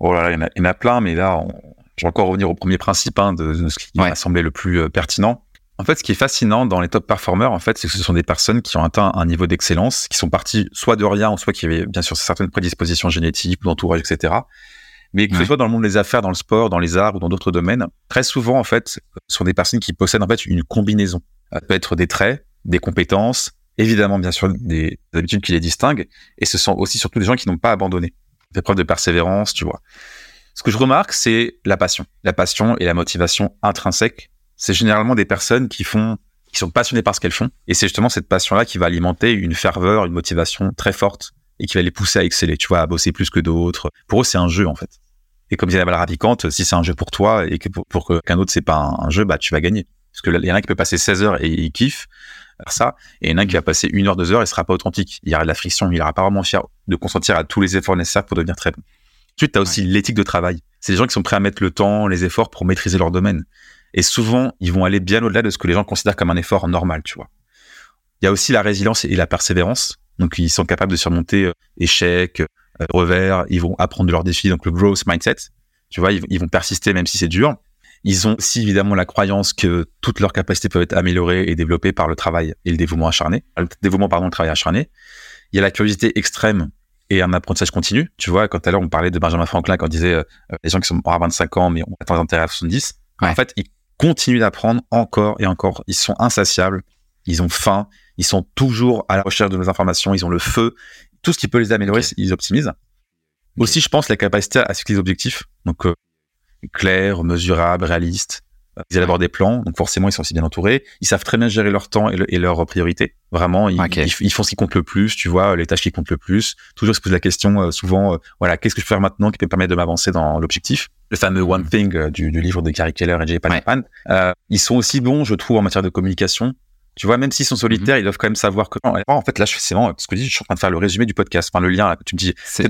Oh là là, il y, en a, plein, mais là, je vais encore revenir au premier principe hein, de, ce qui m'a semblé le plus euh, pertinent. En fait, ce qui est fascinant dans les top performers, en fait, c'est que ce sont des personnes qui ont atteint un niveau d'excellence, qui sont partis soit de rien, ou soit qui avaient bien sûr certaines prédispositions génétiques ou d'entourage, etc. Mais que ce soit dans le monde des affaires, dans le sport, dans les arts ou dans d'autres domaines, très souvent, en fait, ce sont des personnes qui possèdent en fait une combinaison. Ça peut être des traits, des compétences, évidemment bien sûr des habitudes qui les distinguent, et ce sont aussi surtout des gens qui n'ont pas abandonné, des preuves de persévérance, tu vois. Ce que je remarque, c'est la passion, la passion et la motivation intrinsèque. C'est généralement des personnes qui font, qui sont passionnées par ce qu'elles font, et c'est justement cette passion-là qui va alimenter une ferveur, une motivation très forte et qui va les pousser à exceller, tu vois, à bosser plus que d'autres. Pour eux, c'est un jeu en fait. Et comme disait la Valérie si c'est un jeu pour toi et que pour, pour qu'un autre c'est pas un, un, jeu, bah tu vas gagner. Parce que il y en a qui peut passer 16 heures et il kiffe, ça. Et il y en a qui va passer une heure, deux heures et sera pas authentique. Il y aura de la friction, il n'aura pas vraiment fier de consentir à tous les efforts nécessaires pour devenir très bon. Ensuite, tu as aussi l'éthique de travail. C'est des gens qui sont prêts à mettre le temps, les efforts pour maîtriser leur domaine. Et souvent, ils vont aller bien au-delà de ce que les gens considèrent comme un effort normal, tu vois. Il y a aussi la résilience et la persévérance. Donc, ils sont capables de surmonter euh, échecs, revers. Ils vont apprendre de leurs défis. Donc, le growth mindset. Tu vois, ils vont persister même si c'est dur. Ils ont aussi évidemment la croyance que toutes leurs capacités peuvent être améliorées et développées par le travail et le dévouement acharné. Le dévouement, pardon, le travail acharné. Il y a la curiosité extrême et un apprentissage continu. Tu vois, quand à l'heure on parlait de Benjamin Franklin quand on disait euh, les gens qui sont morts à 25 ans mais ont atteint intérêt à 70. En fait, ils continuent d'apprendre encore et encore. Ils sont insatiables. Ils ont faim. Ils sont toujours à la recherche de nos informations. Ils ont le feu. Tout ce qui peut les améliorer, ils optimisent. Aussi, je pense, la capacité à fixer des objectifs. Donc, euh, clair, mesurable, réaliste. ils élaborent des plans, donc forcément ils sont aussi bien entourés. Ils savent très bien gérer leur temps et, leurs priorités. Vraiment, ils, ils, font ce qui compte le plus, tu vois, les tâches qui comptent le plus. Toujours se pose la question, souvent, voilà, qu'est-ce que je peux faire maintenant qui peut me permettre de m'avancer dans l'objectif? Le fameux One Thing du, livre de Gary Keller et Jay Pan. ils sont aussi bons, je trouve, en matière de communication. Tu vois, même s'ils sont solitaires, mhm. ils doivent quand même savoir que. en fait, là, c'est vraiment ce que je dis. Je suis en train de faire le résumé du podcast, enfin le lien là. Tu me dis. C'est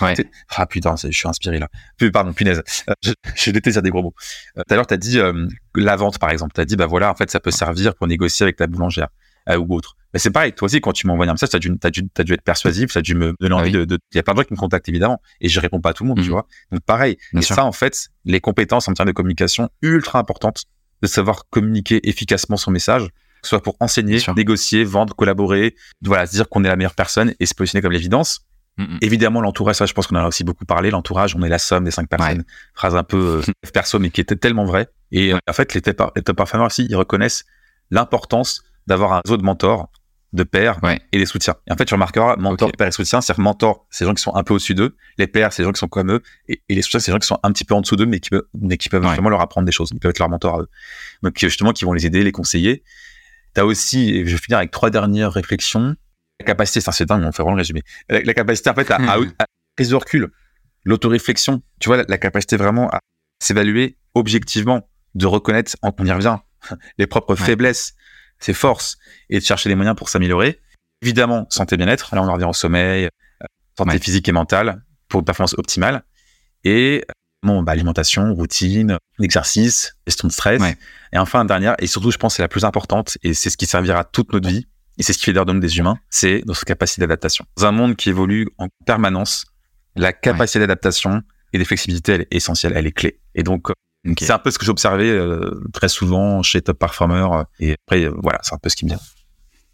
ouais. Ah putain, je suis inspiré là. Pardon, punaise. Euh, je, je déteste dire des gros mots. Euh, tout à l'heure, t'as dit euh, la vente, par exemple. T'as dit, bah voilà, en fait, ça peut servir pour négocier avec ta boulangère ou autre. Mais c'est pareil. Toi aussi, quand tu m'envoies un message, t'as dû, t'as dû, t'as dû être persuasif, ça a dû me donner ah envie de. Il y a plein de gens qui me contactent évidemment, et je réponds pas à tout le monde, tu mhm. vois. Donc pareil. et ça, en fait, les compétences en matière de communication ultra importantes, de savoir communiquer efficacement son message soit pour enseigner, négocier, vendre, collaborer, voilà, se dire qu'on est la meilleure personne et se positionner comme l'évidence. Évidemment, l'entourage, ça, je pense qu'on en a aussi beaucoup parlé. L'entourage, on est la somme des cinq personnes. Phrase un peu euh, perso, mais qui était tellement vraie. Et euh, en fait, les top, les top performers aussi, ils reconnaissent l'importance d'avoir un réseau de mentors, de pairs et des soutiens. Et en fait, tu remarqueras, mentor, père et soutien, c'est-à-dire mentor, c'est les gens qui sont un peu au-dessus d'eux. Les pairs, c'est les gens qui sont comme eux. Et, les soutiens, c'est les gens qui sont un petit peu en dessous d'eux, mais qui, peuvent, mais qui peuvent vraiment leur apprendre des choses. Ils peuvent être leur mentor à eux. Donc, justement, qui vont les aider, les conseiller. T'as aussi, et je vais finir avec trois dernières réflexions, la capacité, c'est dingue, on fait vraiment le résumé. La, capacité, en fait, à, à, prise de recul, l'autoréflexion, tu vois, la, capacité vraiment à s'évaluer objectivement, de reconnaître, on y revient, les propres faiblesses, ses forces, et de chercher des moyens pour s'améliorer. Évidemment, santé bien-être, là on en revient au sommeil, euh, santé physique et mentale, pour une performance optimale. Et bon, bah, alimentation, routine, exercice, gestion de stress. Et enfin, dernière, et surtout, je pense, c'est la plus importante, et c'est ce qui servira toute notre vie, et c'est ce qui fait d'homme des humains, c'est notre capacité d'adaptation. Dans un monde qui évolue en permanence, la capacité d'adaptation et de flexibilité, elle est essentielle, elle est clé. Et donc, euh, c'est un peu ce que j'ai observé euh, très souvent chez Top Performer. Euh, et après, voilà, c'est un peu ce qui me vient.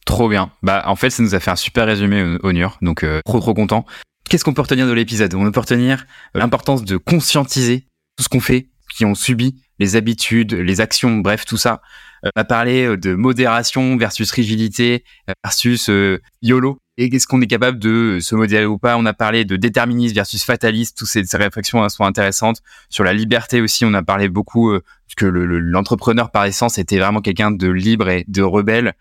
Trop bien. Bah, en fait, ça nous a fait un super résumé, Onur. Donc, trop, trop content. Qu'est-ce qu'on peut retenir de l'épisode? On peut retenir l'importance de conscientiser tout ce qu'on fait, qui ont subi les habitudes, les actions, bref, tout ça. Euh, on a parlé euh, de modération versus rigidité euh, versus YOLO. Et est-ce qu'on est capable de se modérer ou pas? On a parlé de déterminisme versus fataliste. Toutes ces, réflexions hein, sont intéressantes. Sur la liberté aussi, on a parlé beaucoup que l'entrepreneur par essence était vraiment quelqu'un de libre et de rebelle.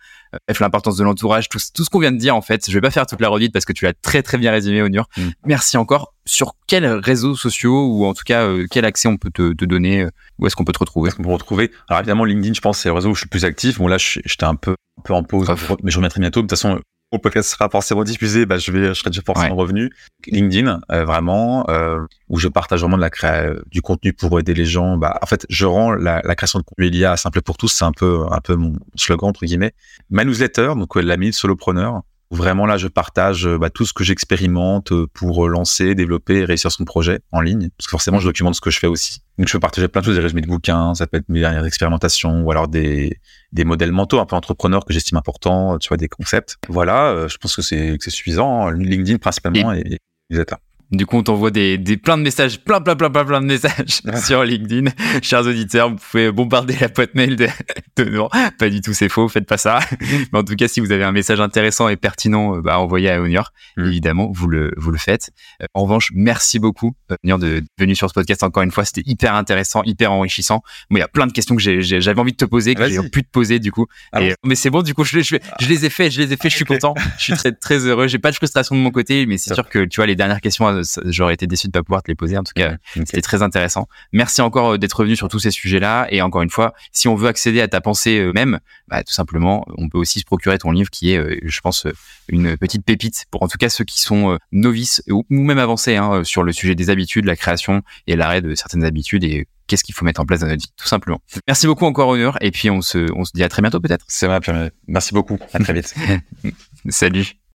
Bref, l'importance de l'entourage, tout, ce qu'on vient de dire en fait. Je vais pas faire toute la redite parce que tu l'as très très bien résumé, Onur. Mm. Merci encore. Sur quels réseaux sociaux ou en tout cas quel accès on peut te, te donner Où est-ce qu'on peut te retrouver? Qu'on peut retrouver? Alors évidemment, LinkedIn, je pense, c'est le réseau où je suis le plus actif. Bon là, j'étais un peu, un peu en pause, mais je remettrai bientôt. De toute façon, le podcast sera forcément diffusé, bah, je vais, je serai déjà forcément revenu. LinkedIn, euh, vraiment, euh, où je partage vraiment de la cré... du contenu pour aider les gens. Bah, en fait, je rends la, la création de contenu IA simple pour tous. C'est un peu, un peu mon slogan entre guillemets. Ma newsletter, donc la minute solopreneur, Vraiment là, je partage euh, bah, tout ce que j'expérimente euh, pour lancer, développer et réussir son projet en ligne. Parce que forcément, je documente ce que je fais aussi. Donc, je peux partager plein de choses, des résumés de bouquins, ça peut être mes dernières expérimentations ou alors des, des modèles mentaux un peu entrepreneurs que j'estime importants, tu vois, des concepts. Voilà, euh, je pense que c'est suffisant. LinkedIn principalement et, et là. Du coup, on t'envoie des, des plein de messages, plein, plein, plein, plein, plein de messages sur LinkedIn. Chers auditeurs, vous pouvez bombarder la boîte mail de, de non, pas du tout, c'est faux, faites pas ça. Mais en tout cas, si vous avez un message intéressant et pertinent, euh, bah, envoyez à Onior. Mm. Évidemment, vous le, vous le faites. Euh, en revanche, merci beaucoup, Onior, de, venir sur ce podcast encore une fois. C'était hyper intéressant, hyper enrichissant. Moi, il y a plein de questions que j'avais envie de te poser, que j'ai pu te poser, du coup. Ah mais c'est bon, du coup, je, je, je, les ai fait, je les ai fait, je suis content. Je suis très, très heureux. J'ai pas de frustration de mon côté, mais c'est sûr que, tu vois, les dernières questions euh, j'aurais été déçu de pas pouvoir te les poser. En tout cas, c'était très intéressant. Merci encore euh, d'être revenu sur tous ces sujets-là. Et encore une fois, si on veut accéder à ta pensée euh, même, bah, tout simplement, on peut aussi se procurer ton livre qui est, je pense, une petite pépite pour en tout cas ceux qui sont novices ou même avancés hein, sur le sujet des habitudes, la création et l'arrêt de certaines habitudes et qu'est-ce qu'il faut mettre en place dans notre vie, tout simplement. Merci beaucoup encore, Honneur. Et puis, on se, on se dit à très bientôt, peut-être. C'est vrai, merci beaucoup. À très vite. Salut.